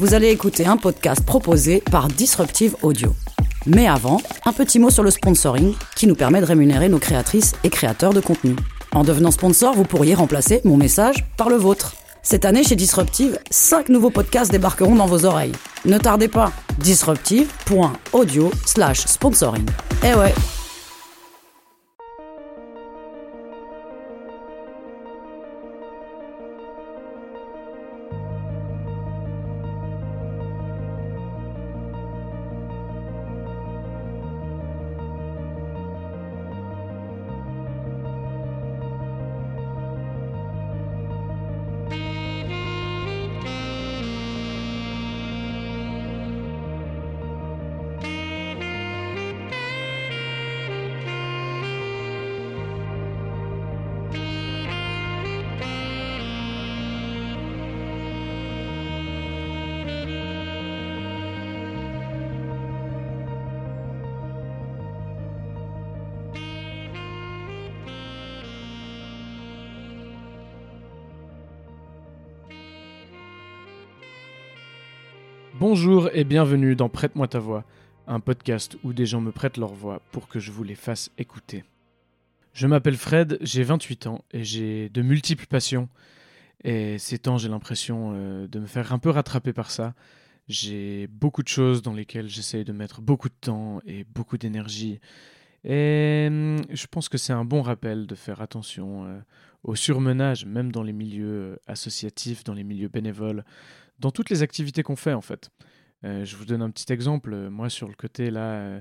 vous allez écouter un podcast proposé par Disruptive Audio. Mais avant, un petit mot sur le sponsoring qui nous permet de rémunérer nos créatrices et créateurs de contenu. En devenant sponsor, vous pourriez remplacer mon message par le vôtre. Cette année, chez Disruptive, 5 nouveaux podcasts débarqueront dans vos oreilles. Ne tardez pas, disruptive.audio slash sponsoring. Eh ouais Bonjour et bienvenue dans Prête-moi ta voix, un podcast où des gens me prêtent leur voix pour que je vous les fasse écouter. Je m'appelle Fred, j'ai 28 ans et j'ai de multiples passions. Et ces temps, j'ai l'impression euh, de me faire un peu rattraper par ça. J'ai beaucoup de choses dans lesquelles j'essaye de mettre beaucoup de temps et beaucoup d'énergie. Et hum, je pense que c'est un bon rappel de faire attention euh, au surmenage, même dans les milieux euh, associatifs, dans les milieux bénévoles, dans toutes les activités qu'on fait en fait. Euh, je vous donne un petit exemple. Moi, sur le côté là, euh,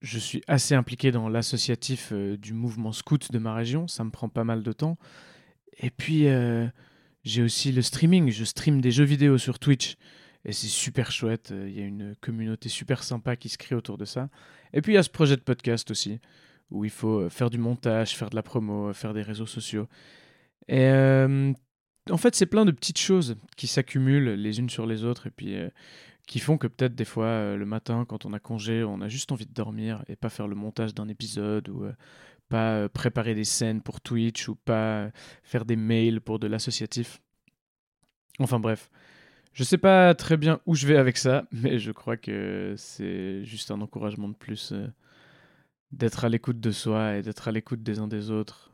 je suis assez impliqué dans l'associatif euh, du mouvement scout de ma région. Ça me prend pas mal de temps. Et puis, j'ai aussi le streaming. Je stream des jeux vidéo sur Twitch. Et c'est super chouette. Il y a une communauté super sympa qui se crée autour de ça. Et puis, il y a ce projet de podcast aussi, où il faut faire du montage, faire de la promo, faire des réseaux sociaux. Et en fait, c'est plein de petites choses qui s'accumulent les unes sur les autres et puis euh, qui font que peut-être des fois euh, le matin, quand on a congé, on a juste envie de dormir et pas faire le montage d'un épisode ou euh, pas préparer des scènes pour Twitch ou pas faire des mails pour de l'associatif. Enfin bref, je sais pas très bien où je vais avec ça, mais je crois que c'est juste un encouragement de plus d'être à l'écoute de soi et d'être à l'écoute des uns des autres.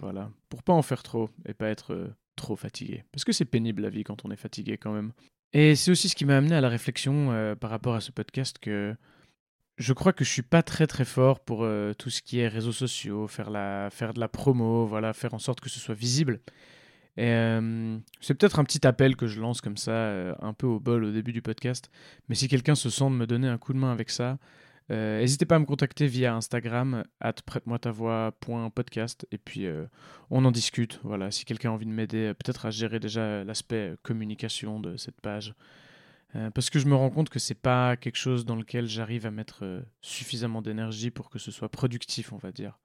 voilà, pour pas en faire trop et pas être trop fatigué. Parce que c'est pénible la vie quand on est fatigué quand même. Et c'est aussi ce qui m'a amené à la réflexion euh, par rapport à ce podcast que je crois que je suis pas très très fort pour euh, tout ce qui est réseaux sociaux, faire, la, faire de la promo, voilà, faire en sorte que ce soit visible. Et euh, c'est peut-être un petit appel que je lance comme ça, un peu au bol au début du podcast. Mais si quelqu'un se sent de me donner un coup de main avec ça, n'hésitez pas à me contacter via Instagram, at prête-moi et puis euh, on en discute. Voilà, si quelqu'un a envie de m'aider, euh, peut-être à gérer déjà l'aspect communication de cette page. parce que je me rends compte que c'est pas quelque chose dans lequel j'arrive à mettre suffisamment d'énergie pour que ce soit productif, on va dire.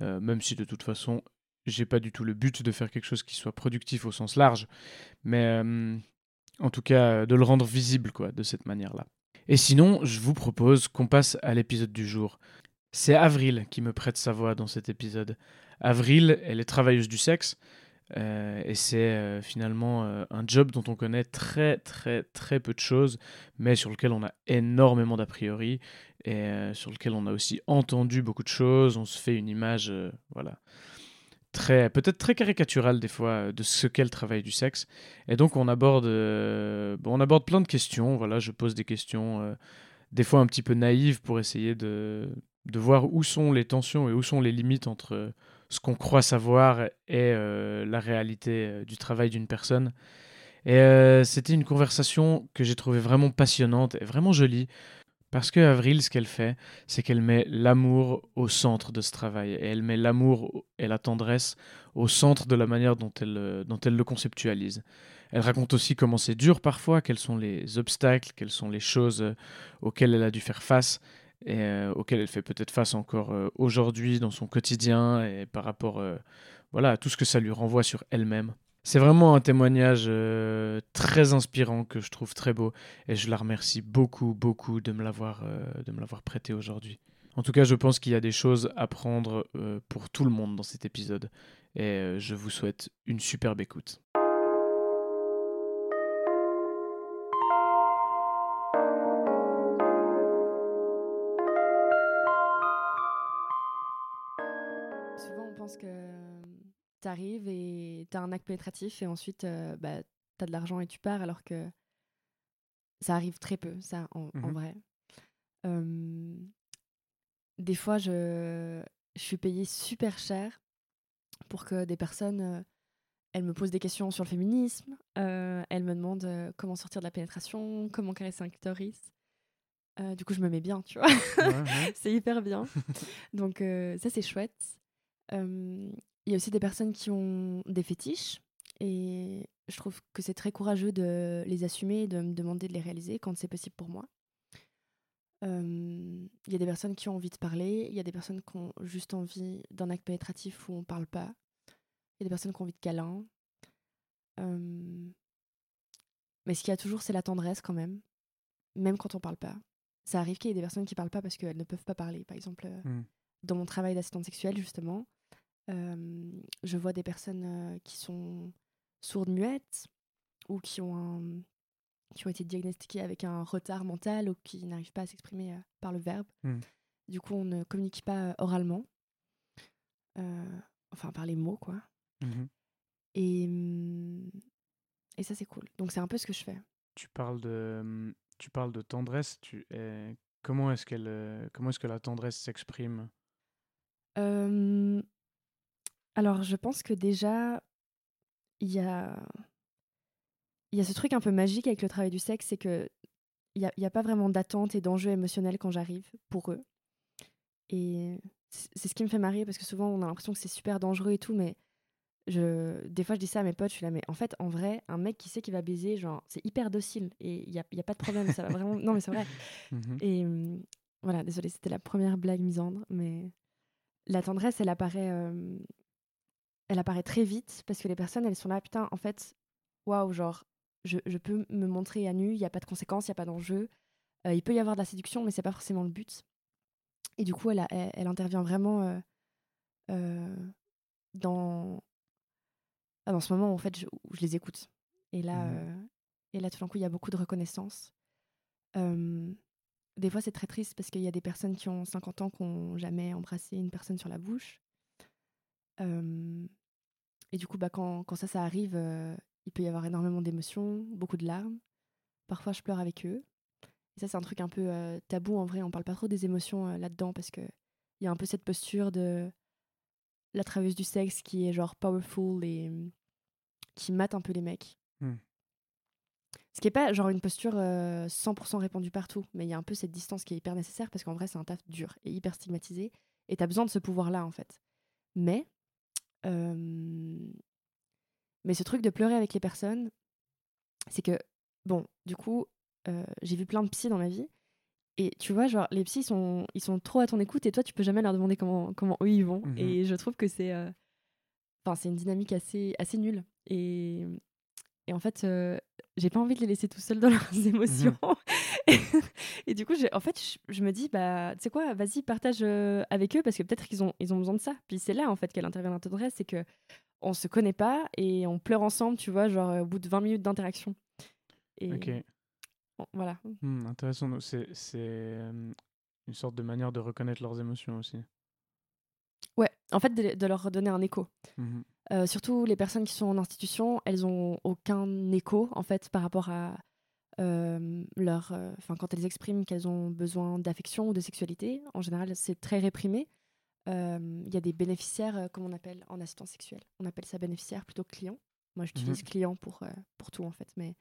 même si de toute façon, j'ai pas du tout le but de faire quelque chose qui soit productif au sens large, mais en tout cas de le rendre visible, quoi, de cette manière-là. Et sinon, je vous propose qu'on passe à l'épisode du jour. C'est Avril qui me prête sa voix dans cet épisode. Avril, elle est travailleuse du sexe. Euh, et c'est euh, finalement euh, un job dont on connaît très très très peu de choses, mais sur lequel on a énormément d'a priori et sur lequel on a aussi entendu beaucoup de choses. On se fait une image, voilà, très peut-être très caricatural des fois euh, de ce qu'est le travail du sexe. Et donc on aborde, euh, on aborde plein de questions. Voilà, je pose des questions, euh, des fois un petit peu naïves pour essayer de, de voir où sont les tensions et où sont les limites entre ce qu'on croit savoir et la réalité du travail d'une personne. Et c'était une conversation que j'ai trouvée vraiment passionnante et vraiment jolie. Parce que Avril, ce qu'elle fait, c'est qu'elle met l'amour au centre de ce travail. Et elle met l'amour et la tendresse au centre de la manière dont elle, euh, le conceptualise. Elle raconte aussi comment c'est dur parfois, quels sont les obstacles, quelles sont les choses euh, auxquelles elle a dû faire face et euh, auxquelles elle fait peut-être face encore aujourd'hui dans son quotidien et par rapport voilà, à tout ce que ça lui renvoie sur elle-même. C'est vraiment un témoignage euh, très inspirant que je trouve très beau et je la remercie beaucoup, beaucoup de me l'avoir, euh, de me l'avoir prêté aujourd'hui. En tout cas, je pense qu'il y a des choses à prendre euh, pour tout le monde dans cet épisode et je vous souhaite une superbe écoute. T'arrives et t'as un acte pénétratif et ensuite euh, bah, t'as de l'argent et tu pars alors que ça arrive très peu, ça, en, en Mhm. vrai. Euh, des fois, je, je suis payée super cher pour que des personnes, euh, elles me posent des questions sur le féminisme, euh, elles me demandent euh, comment sortir de la pénétration, comment caresser un clitoris. Du coup, je me mets bien, tu vois. Ouais, ouais. c'est hyper bien. Donc ça, c'est chouette. Il y a aussi des personnes qui ont des fétiches et je trouve que c'est très courageux de les assumer et de me demander de les réaliser quand c'est possible pour moi. Euh, Il y a des personnes qui ont envie de parler, il y a des personnes qui ont juste envie d'un acte pénétratif où on parle pas, il y a des personnes qui ont envie de câlins. Euh, Mais ce qu'il y a toujours, c'est la tendresse quand même, même quand on parle pas. Ça arrive qu'il y ait des personnes qui parlent pas parce qu'elles ne peuvent pas parler. Par exemple, euh, Mm. dans mon travail d'assistante sexuelle, justement, je vois des personnes qui sont sourdes muettes ou qui ont, un- qui ont été diagnostiquées avec un retard mental ou qui n'arrivent pas à s'exprimer par le verbe. Mm. Du coup, on ne communique pas oralement. Euh, enfin, par les mots, quoi. Mhm. Et, et ça, c'est cool. Donc, c'est un peu ce que je fais. Tu parles de, tu parles de tendresse. Tu, euh, comment est-ce qu'elle, comment est-ce que la tendresse s'exprime? Euh, alors, je pense que déjà, il y a, il y a ce truc un peu magique avec le travail du sexe, c'est que il n'y a, y a pas vraiment d'attente et d'enjeu émotionnel quand j'arrive pour eux. Et c'est ce qui me fait marrer parce que souvent on a l'impression que c'est super dangereux et tout, mais je, des fois je dis ça à mes potes, je suis là, mais en fait, en vrai, un mec qui sait qu'il va baiser, genre, c'est hyper docile et il n'y a, y a pas de problème, ça va vraiment. Non, mais c'est vrai. Mhm. Et hum, voilà, désolée, c'était la première blague misandre, mais la tendresse, elle apparaît, euh, elle apparaît très vite parce que les personnes, elles sont là, putain, en fait, waouh, genre, je, je peux me montrer à nu, il n'y a pas de conséquences, il n'y a pas d'enjeu. Euh, il peut y avoir de la séduction, mais c'est pas forcément le but. Et du coup, elle, a- elle, elle intervient vraiment euh, euh, dans, ah, dans ce moment où, en fait, je, où je les écoute. Et là, euh, et là, tout d'un coup, il y a beaucoup de reconnaissance. Des fois, c'est très triste parce qu'il y a des personnes qui ont 50 ans qui n'ont jamais embrassé une personne sur la bouche. Euh, et du coup, bah, quand, quand ça, ça arrive, euh, il peut y avoir énormément d'émotions, beaucoup de larmes. Parfois, je pleure avec eux. Et ça, c'est un truc un peu euh, tabou en vrai. On parle pas trop des émotions euh, là-dedans parce que il y a un peu cette posture de la travailleuse du sexe qui est genre powerful et euh, qui mate un peu les mecs. Hmm. Ce qui est pas genre une posture euh, 100% répandue partout, mais il y a un peu cette distance qui est hyper nécessaire parce qu'en vrai, c'est un taf dur et hyper stigmatisé. Et t'as besoin de ce pouvoir-là, en fait. Mais, euh, mais ce truc de pleurer avec les personnes, c'est que, bon, du coup, euh, j'ai vu plein de psys dans ma vie. Et tu vois, genre, les psys, ils sont, ils sont trop à ton écoute et toi, tu peux jamais leur demander comment, comment eux, ils vont. Mhm. Et je trouve que c'est euh, enfin, c'est une dynamique assez, assez nulle. Et, et en fait, euh, j'ai pas envie de les laisser tout seuls dans leurs émotions. et, et du coup, en fait, je, je me dis, bah, tu sais quoi, vas-y, partage euh, avec eux parce que peut-être qu'ils ont, ils ont besoin de ça. Puis c'est là, en fait, qu'elle intervient la tendresse, c'est que on se connaît pas et on pleure ensemble, tu vois, genre au bout de 20 minutes d'interaction. Et Ok. bon, voilà. Hmm, intéressant. C'est, c'est euh, une sorte de manière de reconnaître leurs émotions aussi. Ouais, en fait, de, de leur redonner un écho. Mhm. Euh, surtout les personnes qui sont en institution, elles ont aucun écho en fait par rapport à leur, euh, enfin quand elles expriment qu'elles ont besoin d'affection ou de sexualité. En général, c'est très réprimé. Euh, Il y a des bénéficiaires, euh, comme on appelle en assistance sexuelle. On appelle ça bénéficiaire plutôt que client. Moi, j'utilise client pour euh, pour tout en fait, mais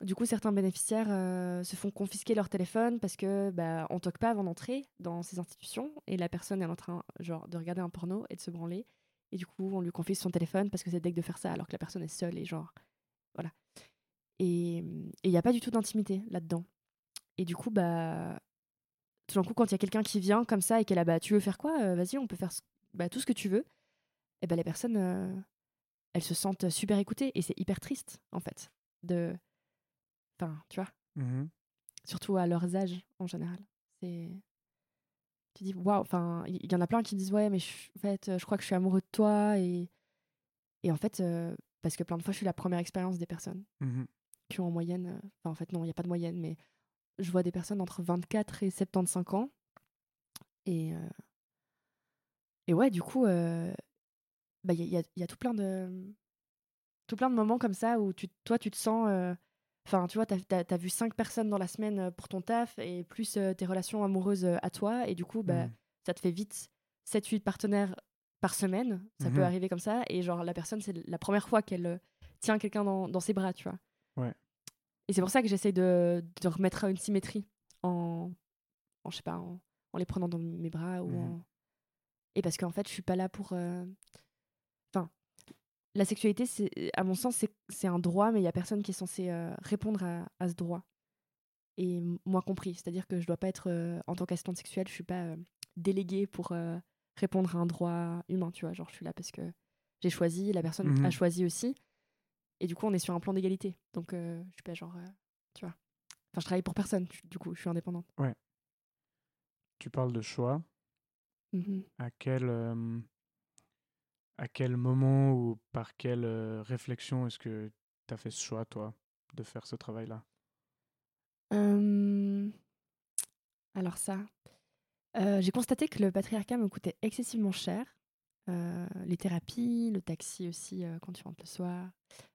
du coup, certains bénéficiaires euh, se font confisquer leur téléphone parce que bah, on toque pas avant d'entrer dans ces institutions et la personne est en train genre de regarder un porno et de se branler et du coup on lui confisque son téléphone parce que c'est deg de faire ça alors que la personne est seule et genre voilà et il n'y a pas du tout d'intimité là-dedans et du coup bah tout d'un coup quand il y a quelqu'un qui vient comme ça et qu'elle a bah tu veux faire quoi? Euh, vas-y on peut faire bah, tout ce que tu veux et bah les personnes euh, elles se sentent super écoutées et c'est hyper triste en fait de enfin tu vois? Mhm. surtout à leurs âges en général. C'est tu dis waouh, enfin il y, en a plein qui disent ouais mais je, en fait je crois que je suis amoureux de toi et et en fait euh, parce que plein de fois je suis la première expérience des personnes Mhm. Qui ont en moyenne euh, enfin en fait non, il y a pas de moyenne mais je vois des personnes entre 24 et 75 ans et euh, et ouais du coup euh, bah, il y, a- y a tout plein de tout plein de moments comme ça où tu, toi, tu te sens. euh, Enfin, tu vois, t'as as, vu cinq personnes dans la semaine pour ton taf et plus tes relations amoureuses à toi. Et du coup, bah, Mm. ça te fait vite 7-8 partenaires par semaine. Ça peut arriver comme ça. Et genre, la personne, c'est la première fois qu'elle tient quelqu'un dans, dans ses bras, tu vois. Ouais. Et c'est pour ça que j'essaye de, de remettre une symétrie en, en je sais pas, en, en les prenant dans mes bras ou Mhm. en... Et parce qu'en fait, je suis pas là pour. euh, Enfin, la sexualité, c'est, à mon sens, c'est, un droit, mais il y a personne qui est censé euh, répondre à, à ce droit. Et moi compris. C'est-à-dire que je dois pas être, euh, en tant qu'assistante sexuelle, je suis pas déléguée pour répondre à un droit humain, tu vois. Genre, je suis là parce que j'ai choisi, la personne a choisi aussi. Et du coup, on est sur un plan d'égalité. Donc, euh, je suis pas genre. euh, tu vois. Enfin, je travaille pour personne, du coup, je suis indépendante. Tu parles de choix. Mhm. À quel, euh, à quel moment ou par quelle euh, réflexion est-ce que tu as fait ce choix, toi, de faire ce travail-là? Alors ça, j'ai constaté que le patriarcat me coûtait excessivement cher. Euh, les thérapies, le taxi aussi euh, quand tu rentres le soir,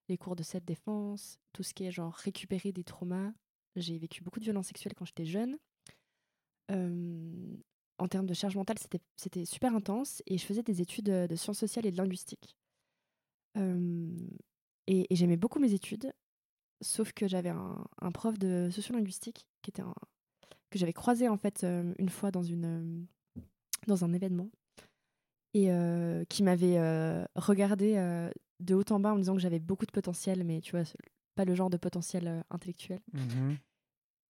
les cours de cette défense, tout ce qui est genre récupérer des traumas. J'ai vécu beaucoup de violences sexuelles quand j'étais jeune. En termes de charge mentale, c'était- super intense et je faisais des études euh, de sciences sociales et de linguistique. Et j'aimais beaucoup mes études, sauf que j'avais un, prof de sociolinguistique qui était un, que j'avais croisé en fait une fois dans une dans un événement et euh, qui m'avait euh, regardé euh, de haut en bas en me disant que j'avais beaucoup de potentiel mais tu vois pas le genre de potentiel intellectuel. Mhm.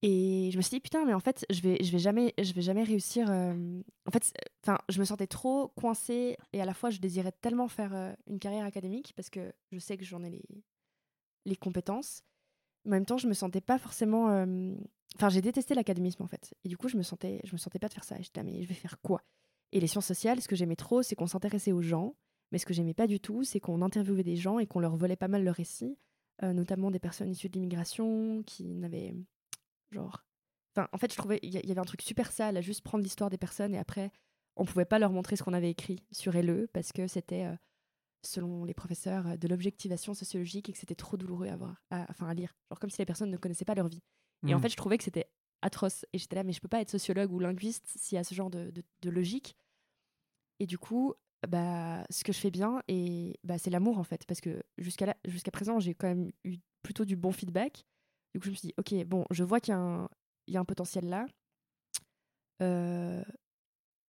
et je me suis dit putain mais en fait je vais je vais jamais je vais jamais réussir en fait enfin je me sentais trop coincée et à la fois je désirais tellement faire une carrière académique parce que je sais que j'en ai les les compétences. En même temps je me sentais pas forcément enfin j'ai détesté l'académisme en fait. Et du coup je me sentais je me sentais pas de faire ça. J'étais là, mais je vais faire quoi? Et les sciences sociales ce que j'aimais trop c'est qu'on s'intéressait aux gens. Mais ce que j'aimais pas du tout c'est qu'on interviewait des gens et qu'on leur volait pas mal leurs récits euh, notamment des personnes issues de l'immigration qui n'avaient genre enfin en fait je trouvais il y, y avait un truc super sale à juste prendre l'histoire des personnes et après on pouvait pas leur montrer ce qu'on avait écrit sur LE parce que c'était euh, selon les professeurs euh, de l'objectivation sociologique et que c'était trop douloureux à voir à, enfin à lire. Genre comme si les personnes ne connaissaient pas leur vie. Et en Mhm. fait je trouvais que c'était atroce. Et j'étais là mais je peux pas être sociologue ou linguiste s'il y a ce genre de, de- de logique et du coup bah ce que je fais bien et bah c'est l'amour en fait. Parce que jusqu'à jusqu'à présent j'ai quand même eu plutôt du bon feedback. Du coup je me suis dit ok bon je vois qu'il y a un, il y a un potentiel là. Euh,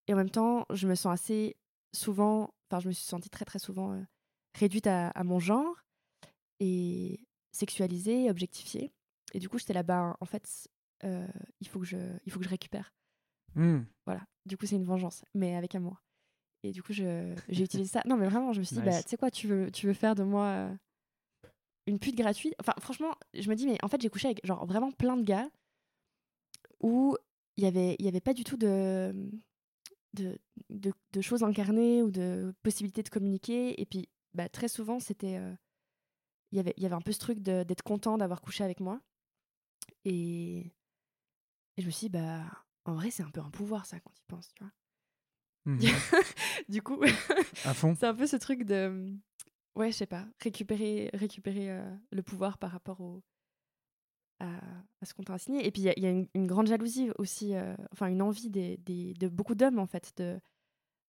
et en même temps je me sens assez souvent enfin je me suis sentie très très souvent euh, réduite à, à mon genre et sexualisée objectifiée. Et du coup j'étais là-bas en fait euh, il faut que je il faut que je récupère. Mhm. voilà. Du coup c'est une vengeance mais avec amour et du coup je j'ai utilisé ça. Non mais vraiment je me suis dit bah tu sais quoi tu veux tu veux faire de moi euh, une pute gratuite? Enfin franchement je me dis mais en fait j'ai couché avec genre vraiment plein de gars où il y avait y avait pas du tout de de, de, de choses incarnées ou de possibilités de communiquer. Et puis bah, très souvent c'était euh, il y avait il y avait un peu ce truc d'être content d'avoir couché avec moi. Et, et je me suis dit bah en vrai c'est un peu un pouvoir ça quand tu y penses tu vois Mhm. du coup c'est un peu ce truc de ouais je sais pas récupérer récupérer euh, le pouvoir par rapport au à, à ce qu'on t'a assigné et puis il y a, il y a une, une grande jalousie aussi euh, enfin une envie des, des- de beaucoup d'hommes en fait de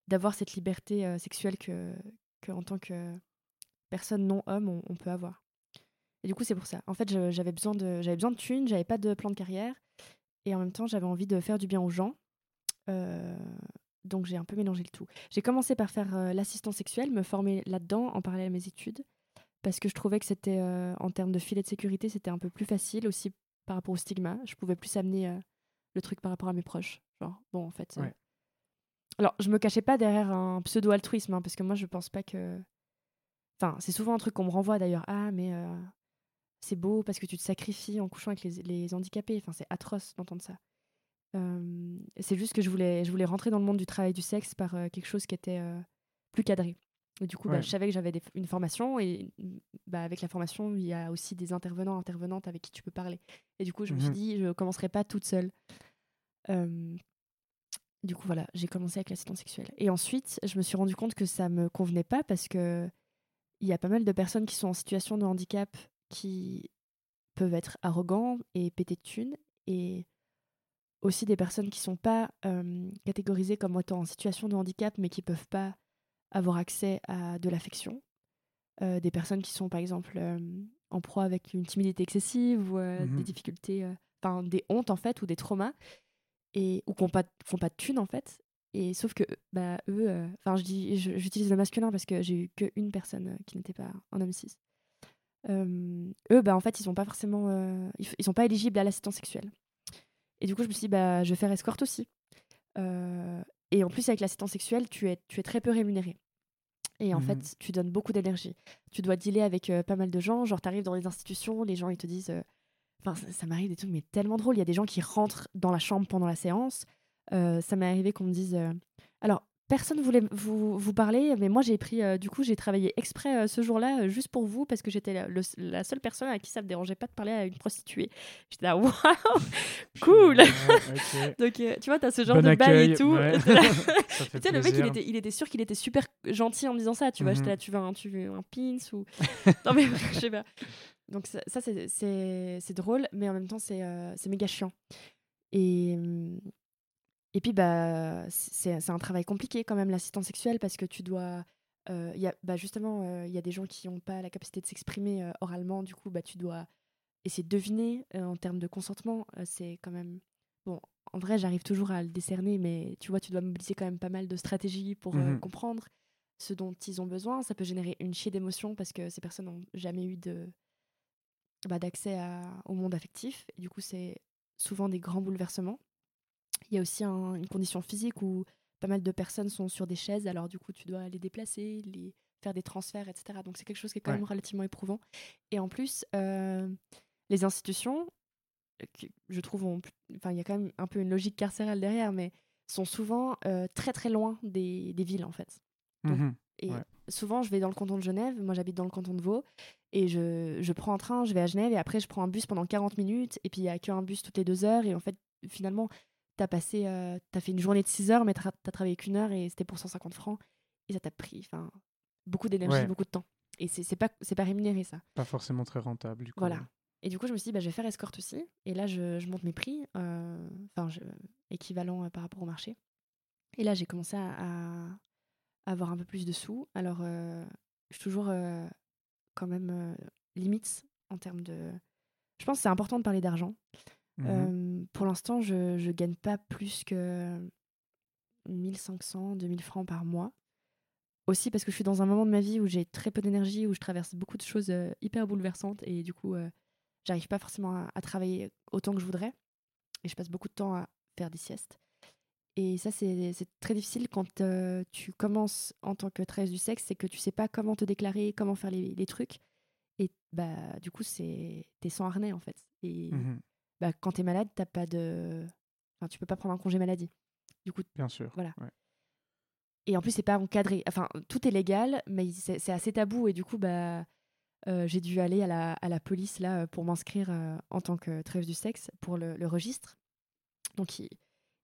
d'avoir cette liberté euh, sexuelle que, que en tant que personne non homme on, on peut avoir. Et du coup c'est pour ça. En fait j'avais besoin de j'avais besoin de thunes j'avais pas de plan de carrière. Et en même temps j'avais envie de faire du bien aux gens. Euh, donc j'ai un peu mélangé le tout j'ai commencé par faire euh, l'assistant sexuel, me former là-dedans en parallèle à mes études, parce que je trouvais que c'était, euh, en termes de filet de sécurité, c'était un peu plus facile aussi par rapport au stigma. Je pouvais plus amener euh, le truc par rapport à mes proches. Genre, bon, en fait. Ouais. Alors, je me cachais pas derrière un pseudo-altruisme, hein, parce que moi, je pense pas que. Enfin, c'est souvent un truc qu'on me renvoie d'ailleurs. Ah, mais euh, c'est beau parce que tu te sacrifies en couchant avec les, les handicapés. Enfin, c'est atroce d'entendre ça. Euh, c'est juste que je voulais, je voulais rentrer dans le monde du travail du sexe par euh, quelque chose qui était euh, plus cadré. Et du coup, bah, je savais que j'avais une formation et bah, avec la formation, il y a aussi des intervenants, intervenantes avec qui tu peux parler. Et du coup, je me suis Mhm. dit, je commencerai pas toute seule. Du coup, voilà, j'ai commencé avec l'assistance sexuelle. Et ensuite, je me suis rendu compte que ça me convenait pas parce que il y a pas mal de personnes qui sont en situation de handicap qui peuvent être arrogants et péter de thunes. Et aussi des personnes qui sont pas euh, catégorisées comme étant en situation de handicap, mais qui peuvent pas avoir accès à de l'affection. Euh, des personnes qui sont, par exemple, euh, en proie avec une timidité excessive ou des Mhm. difficultés, enfin des hontes en fait, ou des traumas, et, ou qui n'ont pas, font pas de thunes en fait. Et sauf que bah, eux, enfin je dis, j'utilise le masculin parce que j'ai eu qu'une personne qui n'était pas un homme cis. Eux, bah, en fait, ils sont pas forcément, ils, ils sont pas éligibles à l'assistance sexuelle. Et du coup, je me suis dit, bah, je vais faire escorte aussi. Euh, et en plus, avec l'assistance sexuelle, tu es, tu es très peu rémunéré. Et en Mhm. fait, tu donnes beaucoup d'énergie. Tu dois dealer avec euh, pas mal de gens. Genre, tu arrives dans les institutions, les gens, ils te disent. Enfin, ça, ça m'arrive des trucs, mais tellement drôle. Il y a des gens qui rentrent dans la chambre pendant la séance. Ça m'est arrivé qu'on me dise. Alors, personne voulait vous, vous parler, mais moi, j'ai pris. euh, du coup, j'ai travaillé exprès euh, ce jour-là, euh, juste pour vous, parce que j'étais la, le- la seule personne à qui ça me dérangeait pas de parler à une prostituée. J'étais là, waouh, cool! Ouais, ok. Donc, tu vois, t'as ce genre Bon de bail et tout. ouais. Là- tu sais, le mec, il était, il était sûr qu'il était super gentil en me disant ça. Tu vois, Mhm. j'étais là, tu veux un, tu veux un pins ou. non, mais je sais pas. Donc, ça, ça, c'est- drôle, mais en même temps, c'est méga chiant. Et, hum, et puis, bah, c'est un travail compliqué quand même, l'assistance sexuelle, parce que tu dois. euh, il y a, bah, justement, euh, il y a des gens qui n'ont pas la capacité de s'exprimer euh, oralement, du coup, bah, tu dois essayer de deviner en termes de consentement. c'est quand même. Bon, en vrai, j'arrive toujours à le décerner, mais tu vois, tu dois mobiliser quand même pas mal de stratégies pour Mhm. comprendre ce dont ils ont besoin. Ça peut générer une chier d'émotions parce que ces personnes n'ont jamais eu de bah, d'accès au monde affectif. Et du coup, c'est souvent des grands bouleversements. Il y a aussi un- une condition physique où pas mal de personnes sont sur des chaises, alors du coup, tu dois les déplacer, les faire des transferts, etc. Donc c'est quelque chose qui est quand Ouais. même relativement éprouvant. Et en plus, euh, les institutions, euh, je trouve, ont enfin, il y a quand même un peu une logique carcérale derrière, mais sont souvent euh, très très loin des, des villes en fait. Donc, Mhm. Et Ouais. souvent, je vais dans le canton de Genève. Moi, j'habite dans le canton de Vaud. Et je, je prends un train, je vais à Genève. Et après, je prends un bus pendant 40 minutes. Et puis, il n'y a qu'un bus toutes les deux heures. Et en fait, finalement, tu as passé. euh, t'as fait une journée de 6 heures, mais tu as travaillé qu'une heure. Et c'était pour 150 francs. Et ça t'a pris enfin, beaucoup d'énergie, Ouais. beaucoup de temps. Et c'est pas, c'est pas rémunéré, ça. Pas forcément très rentable, du coup. Voilà. Et du coup, je me suis dit, bah, je vais faire escorte aussi. Et là, je, je monte mes prix, euh, enfin, équivalent euh, par rapport au marché. Et là, j'ai commencé à, à avoir un peu plus de sous. Alors, je suis toujours quand même limite en termes de. Je pense que c'est important de parler d'argent. Euh, pour l'instant, je, je gagne pas plus que 1500, 2000 francs par mois. Aussi parce que je suis dans un moment de ma vie où j'ai très peu d'énergie, où je traverse beaucoup de choses euh, hyper bouleversantes et du coup, euh, j'arrive pas forcément à, à travailler autant que je voudrais. Et je passe beaucoup de temps à faire des siestes. Et ça, c'est très difficile quand tu commences en tant que travailleuse du sexe, c'est que tu sais pas comment te déclarer, comment faire les, les trucs. Et bah, du coup, t'es sans harnais en fait. Et Mhm. Bah, quand t'es malade, t'as pas de. Enfin, tu peux pas prendre un congé maladie. Du coup, Bien sûr. Voilà. ouais. et en plus, c'est pas encadré. Enfin, tout est légal, mais c'est assez tabou. Et du coup, bah, euh, j'ai dû aller à la, à la police là pour m'inscrire euh, en tant que travailleuse du sexe pour le, le registre. Donc, il-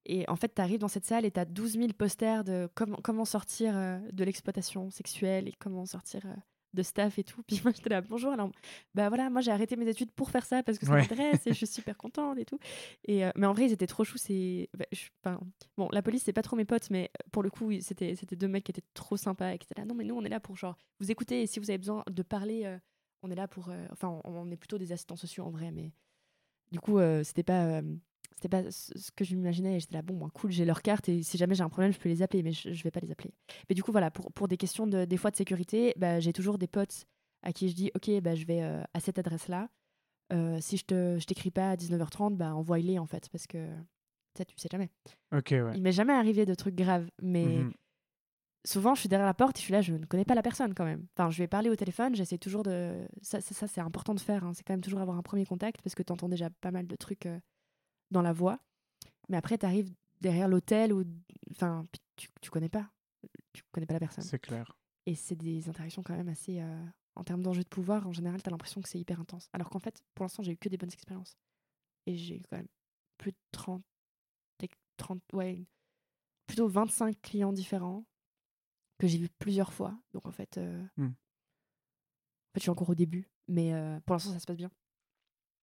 et en fait, tu arrives dans cette salle et tu as 12 000 posters de comment, comment sortir euh, de l'exploitation sexuelle et comment sortir euh, de staff et tout. Puis moi, j'étais là, bonjour. Alors, bah voilà, moi, j'ai arrêté mes études pour faire ça parce que ça Ouais. m'intéresse et je suis super contente et tout. Et, euh, mais en vrai, ils étaient trop choux. C'est, bah, enfin, bon, la police, c'est pas trop mes potes, mais pour le coup, c'était, c'était deux mecs qui étaient trop sympas et qui étaient là, non, mais nous, on est là pour genre vous écouter et si vous avez besoin de parler, euh, on est là pour. euh, enfin, on, on est plutôt des assistants sociaux en vrai, mais du coup, euh, c'était pas. Euh, c'était pas ce que je m'imaginais j'étais là bon moi, cool j'ai leur carte et si jamais j'ai un problème je peux les appeler mais je, je vais pas les appeler mais du coup voilà pour, pour des questions de des fois de sécurité bah, j'ai toujours des potes à qui je dis ok bah, je vais euh, à cette adresse là si je te je t'écris pas à 19h30 bah envoie-les en fait parce que ça tu sais jamais Ok, ouais. il m'est jamais arrivé de trucs graves mais Mhm. souvent je suis derrière la porte et je suis là je ne connais pas la personne quand même enfin je vais parler au téléphone j'essaie toujours de ça ça, ça, c'est important de faire hein. c'est quand même toujours avoir un premier contact parce que tu entends déjà pas mal de trucs euh, dans la voix mais après tu arrives derrière l'hôtel ou enfin tu, tu connais pas tu connais pas la personne C'est clair. et c'est des interactions quand même assez euh, en termes d'enjeu de pouvoir en général tu as l'impression que c'est hyper intense alors qu'en fait pour l'instant j'ai eu que des bonnes expériences et j'ai eu quand même plus de 30 30 ouais plutôt 25 clients différents que j'ai vus plusieurs fois. Donc en fait, euh, en fait, je suis encore au début, mais euh, pour l'instant, ça se passe bien.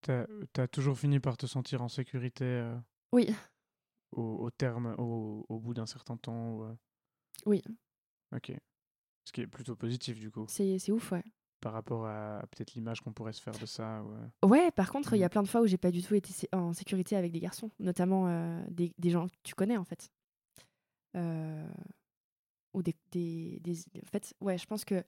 T'as as toujours fini par te sentir en sécurité euh, Oui, au, au terme, au, au bout d'un certain temps euh, oui, Ok. Ce qui est plutôt positif du coup, c'est ouf, ouais. par rapport à, à peut-être l'image qu'on pourrait se faire de ça. ou, euh, Ouais, par contre, il y a plein de fois où j'ai pas du tout été en sécurité avec des garçons, notamment euh, des, des gens que tu connais en fait. Euh, ou des, des, des- En fait, ouais, je pense que.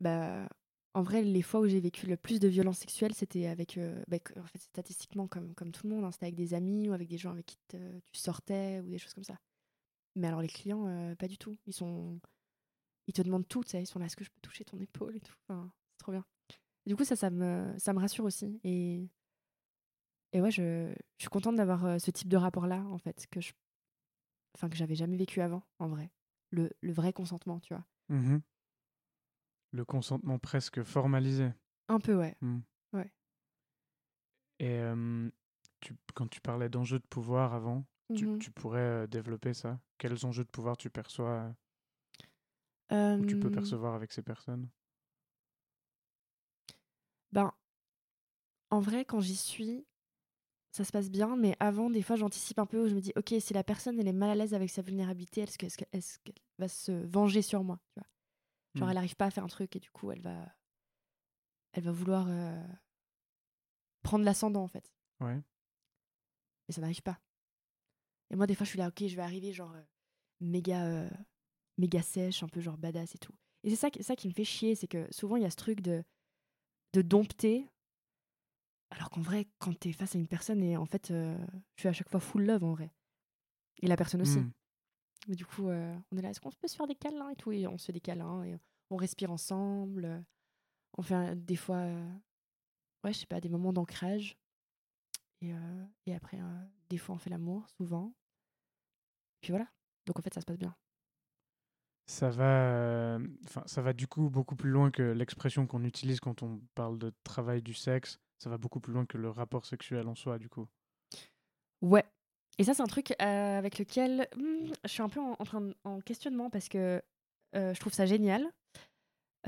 Bah, en vrai, les fois où j'ai vécu le plus de violences sexuelles, c'était avec. euh, bah, en fait, statistiquement, comme, comme tout le monde, hein, c'était avec des amis ou avec des gens avec qui tu sortais ou des choses comme ça. Mais alors, les clients, euh, pas du tout. Ils sont. Ils te demandent tout. Ils sont là, est-ce que je peux toucher ton épaule et tout. C'est trop bien. Du coup, ça, ça me, ça me rassure aussi. Et, et ouais, je, je suis contente d'avoir euh, ce type de rapport-là, en fait, que je, enfin, que j'avais jamais vécu avant, en vrai. Le, le vrai consentement, tu vois. mhm. Le consentement presque formalisé. Un peu, ouais. Et euh, tu, quand tu parlais d'enjeux de pouvoir avant, tu, Mhm. tu pourrais développer ça? Quels enjeux de pouvoir tu perçois euh, ou tu peux percevoir avec ces personnes? Ben, en vrai, quand j'y suis, ça se passe bien, mais avant, des fois, j'anticipe un peu où je me dis, ok, si la personne, elle est mal à l'aise avec sa vulnérabilité, est-ce que- est-ce que- est-ce qu'elle va se venger sur moi, tu vois? Genre, Mm. elle n'arrive pas à faire un truc et du coup, elle va, elle va vouloir euh, prendre l'ascendant, en fait. Ouais. Et ça n'arrive pas. Et moi, des fois, je suis là, ok, je vais arriver, genre, euh, méga, euh, méga sèche, un peu genre badass et tout. Et c'est ça, qui- ça qui me fait chier, c'est que souvent, il y a ce truc de, de dompter. Alors qu'en vrai, quand t'es face à une personne, et en fait, je suis à chaque fois full love, en vrai. Et la personne aussi. Mm. Mais du coup, euh, on est là, est-ce qu'on peut se faire des câlins et tout? Et on se fait des câlins, et on respire ensemble. euh, On fait des fois, euh, ouais, je sais pas, des moments d'ancrage. Et, euh, et après, des fois, on fait l'amour, souvent. Puis voilà. Donc en fait, ça se passe bien. Ça va, enfin, ça va du coup beaucoup plus loin que l'expression qu'on utilise quand on parle de travail du sexe. Ça va beaucoup plus loin que le rapport sexuel en soi, du coup. Ouais. Et ça, c'est un truc euh, avec lequel hmm, je suis un peu en, en train de- en questionnement parce que euh, je trouve ça génial.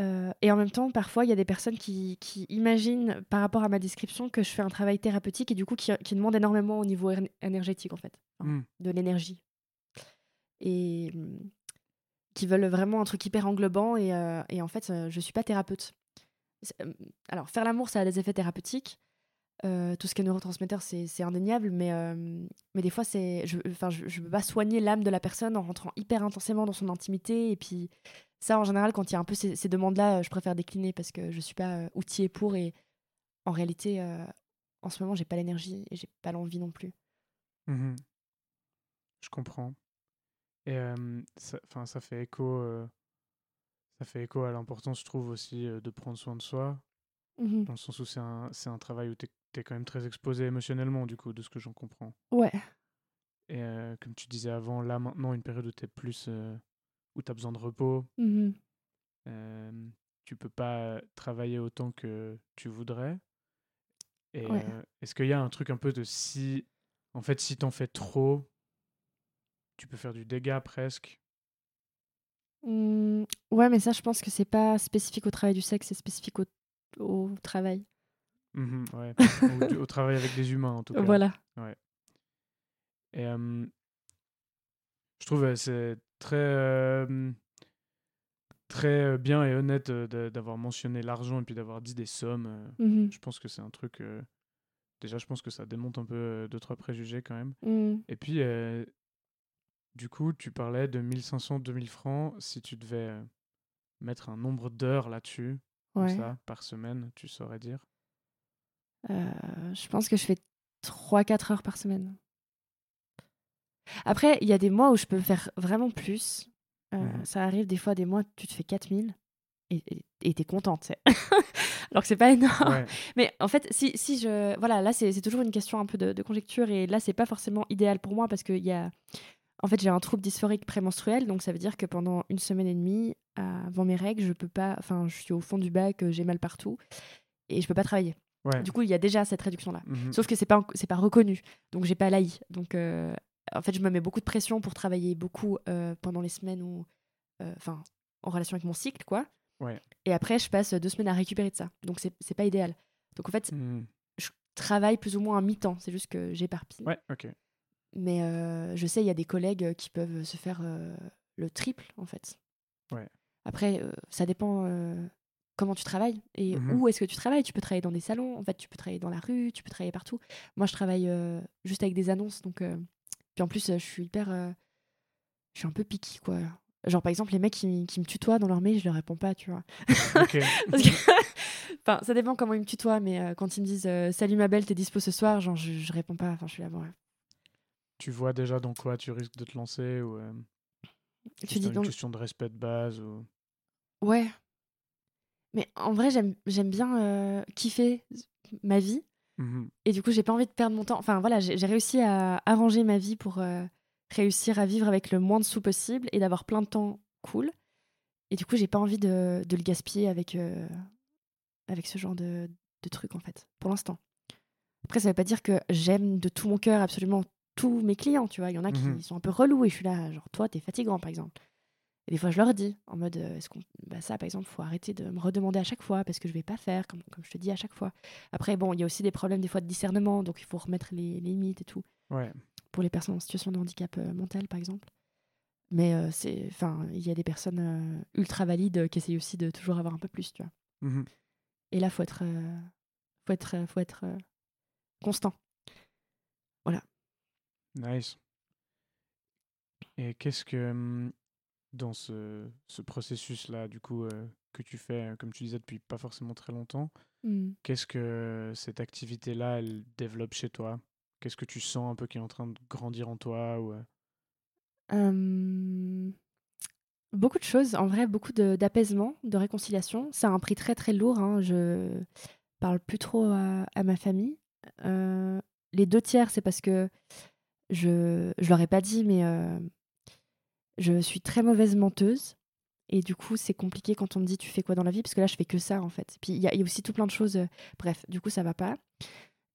Euh, et en même temps, parfois, il y a des personnes qui, qui imaginent par rapport à ma description que je fais un travail thérapeutique et du coup qui, qui demande énormément au niveau éner- énergétique, en fait, Enfin, Mm. de l'énergie. Et hmm, qui veulent vraiment un truc hyper englobant. Et, et en fait, je suis pas thérapeute. Alors, faire l'amour, ça a des effets thérapeutiques. Euh, tout ce qui est neurotransmetteur, c'est indéniable, mais, euh, mais des fois, c'est, je, enfin, je, je peux pas soigner l'âme de la personne en rentrant hyper intensément dans son intimité. Et puis, ça, en général, quand il y a un peu ces, ces demandes-là, euh, je préfère décliner parce que je suis pas outillée pour. Et en réalité, euh, en ce moment, j'ai pas l'énergie et j'ai pas l'envie non plus. Mhm. Je comprends. Et ça, ça fait écho, ça fait écho à l'importance, je trouve aussi, de prendre soin de soi, Mhm. dans le sens où c'est un, c'est un travail où tu es, quand même très exposé émotionnellement, du coup, de ce que j'en comprends. Ouais. Et euh, comme tu disais avant, là maintenant, une période où tu es plus, euh, où tu as besoin de repos, euh, tu peux pas travailler autant que tu voudrais. Et Ouais. euh, est-ce qu'il y a un truc un peu de si, en fait, si t'en fais trop, tu peux faire du dégât presque? Mm, ouais, mais ça, je pense que c'est pas spécifique au travail du sexe, c'est spécifique au, au travail. Mhm, ouais. Au travail avec des humains, en tout cas. Voilà. Et euh, je trouve euh, c'est très, euh, très bien et honnête d'avoir mentionné l'argent et puis d'avoir dit des sommes. Mhm. Je pense que c'est un truc. euh, déjà, je pense que ça démonte un peu deux, trois préjugés quand même. Mm. Et puis, du coup, tu parlais de 1500, 2000 francs. Si tu devais mettre un nombre d'heures là-dessus, comme Ouais. ça, par semaine, tu saurais dire? Euh, je pense que je fais 3-4 heures par semaine. Après, il y a des mois où je peux faire vraiment plus. Euh. Ça arrive des fois, des mois, tu te fais 4000 et t'es contente. Alors que c'est pas énorme. Ouais. Mais en fait, si, si je. Voilà, là, c'est toujours une question un peu de, de conjecture. Et là, c'est pas forcément idéal pour moi parce qu'il y a. En fait, j'ai un trouble dysphorique prémenstruel. Donc, ça veut dire que pendant une semaine et demie, avant mes règles, je peux pas. Enfin, je suis au fond du bac, euh, j'ai mal partout. Et je peux pas travailler. Ouais. Du coup, il y a déjà cette réduction-là. Mhm. Sauf que c'est pas, c'est pas reconnu. Donc, j'ai pas l'AI. Donc, euh, en fait, je me mets beaucoup de pression pour travailler beaucoup euh, pendant les semaines où, euh, enfin, en relation avec mon cycle, quoi. Ouais. Et après, je passe deux semaines à récupérer de ça. Donc, c'est pas idéal. Donc, en fait, Mhm. je travaille plus ou moins à mi-temps. C'est juste que j'éparpille. Ouais, ok. Mais euh, je sais, il y a des collègues qui peuvent se faire euh, le triple, en fait. Ouais. Après, euh, ça dépend comment tu travailles et Mhm. où est-ce que tu travailles. Tu peux travailler dans des salons, en fait, tu peux travailler dans la rue, tu peux travailler partout. Moi, je travaille euh, juste avec des annonces. Donc, euh, Puis en plus, euh, je suis hyper. euh, Je suis un peu picky, quoi. Genre, par exemple, les mecs qui, qui me tutoient dans leur mail, je leur réponds pas, tu vois. Ok. Parce que- enfin, ça dépend comment ils me tutoient, mais quand ils me disent Salut ma belle, t'es dispo ce soir, genre, je, je réponds pas. Enfin, je suis là, bon. ouais. tu vois déjà dans quoi tu risques de te lancer ou Tu c'est dis une donc. question de respect de base ou... Ouais. Mais en vrai, j'aime bien euh, kiffer ma vie. Mhm. Et du coup, j'ai pas envie de perdre mon temps. Enfin, voilà, j'ai réussi à arranger ma vie pour euh, réussir à vivre avec le moins de sous possible et d'avoir plein de temps cool. Et du coup, j'ai pas envie de, de le gaspiller avec, euh, avec ce genre de, de trucs, en fait, pour l'instant. Après, ça veut pas dire que j'aime de tout mon cœur absolument tous mes clients, tu vois. Il y en a qui sont un peu relous et je suis là, genre, toi, t'es fatigant, par exemple. Et des fois, je leur dis, en mode, euh, est-ce qu'on... Bah, ça, par exemple, faut arrêter de me redemander à chaque fois parce que je vais pas faire, comme, comme je te dis à chaque fois. Après, bon, il y a aussi des problèmes des fois de discernement, donc il faut remettre les, les limites et tout, Ouais. pour les personnes en situation de handicap euh, mental, par exemple. Mais euh, c'est, enfin, il y a des personnes ultra valides qui essayent aussi de toujours avoir un peu plus, tu vois. Mhm. Et là, faut être, faut être, faut être constant. Nice. Et qu'est-ce que hum, dans ce, ce processus-là, du coup, euh, que tu fais, euh, comme tu disais, depuis pas forcément très longtemps, qu'est-ce que cette activité-là, elle développe chez toi? Qu'est-ce que tu sens un peu qui est en train de grandir en toi ou, euh, beaucoup de choses, en vrai, beaucoup de- d'apaisement, de, réconciliation. C'est un prix très très lourd. hein. Je parle plus trop à, à ma famille. Euh, les deux tiers, c'est parce que je je leur ai pas dit, mais euh, je suis très mauvaise menteuse. Et du coup, c'est compliqué quand on me dit tu fais quoi dans la vie, parce que là, je fais que ça en fait. Puis il y, a il y a aussi tout plein de choses. bref, du coup, ça va pas.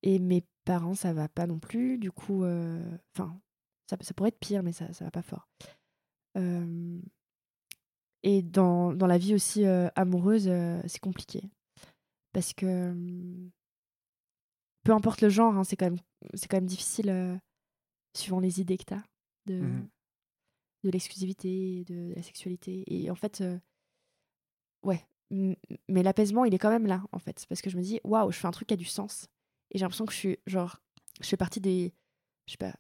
Et mes parents, ça va pas non plus. Du coup, euh, enfin, ça, ça pourrait être pire, mais ça, ça va pas fort. Euh, et dans, dans la vie aussi euh, amoureuse, c'est compliqué. Parce que peu importe le genre, hein, c'est quand, même- c'est quand même difficile, suivant les idées que tu as de, Mhm. De l'exclusivité, de la sexualité. Et en fait, euh, ouais. Mais l'apaisement, il est quand même là, en fait. Parce que je me dis, waouh, je fais un truc qui a du sens. Et j'ai l'impression que je suis, genre, je fais partie des. Je sais pas.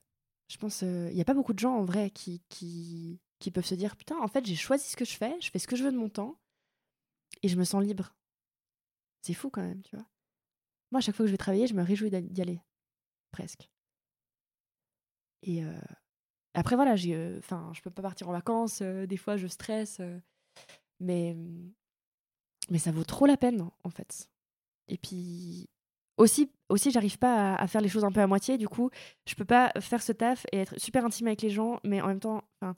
Je pense, il n'y a pas beaucoup de gens en vrai qui, qui, qui peuvent se dire, putain, en fait, j'ai choisi ce que je fais, je fais ce que je veux de mon temps, et je me sens libre. C'est fou quand même, tu vois. Moi, à chaque fois que je vais travailler, je me réjouis d'y aller. Presque. Et euh, après, voilà, j'ai, euh, enfin, je peux pas partir en vacances, euh, des fois je stresse, euh, mais, mais ça vaut trop la peine, en fait. Et puis, aussi, aussi j'arrive pas à, faire les choses un peu à moitié, du coup, je peux pas faire ce taf et être super intime avec les gens, mais en même temps, enfin,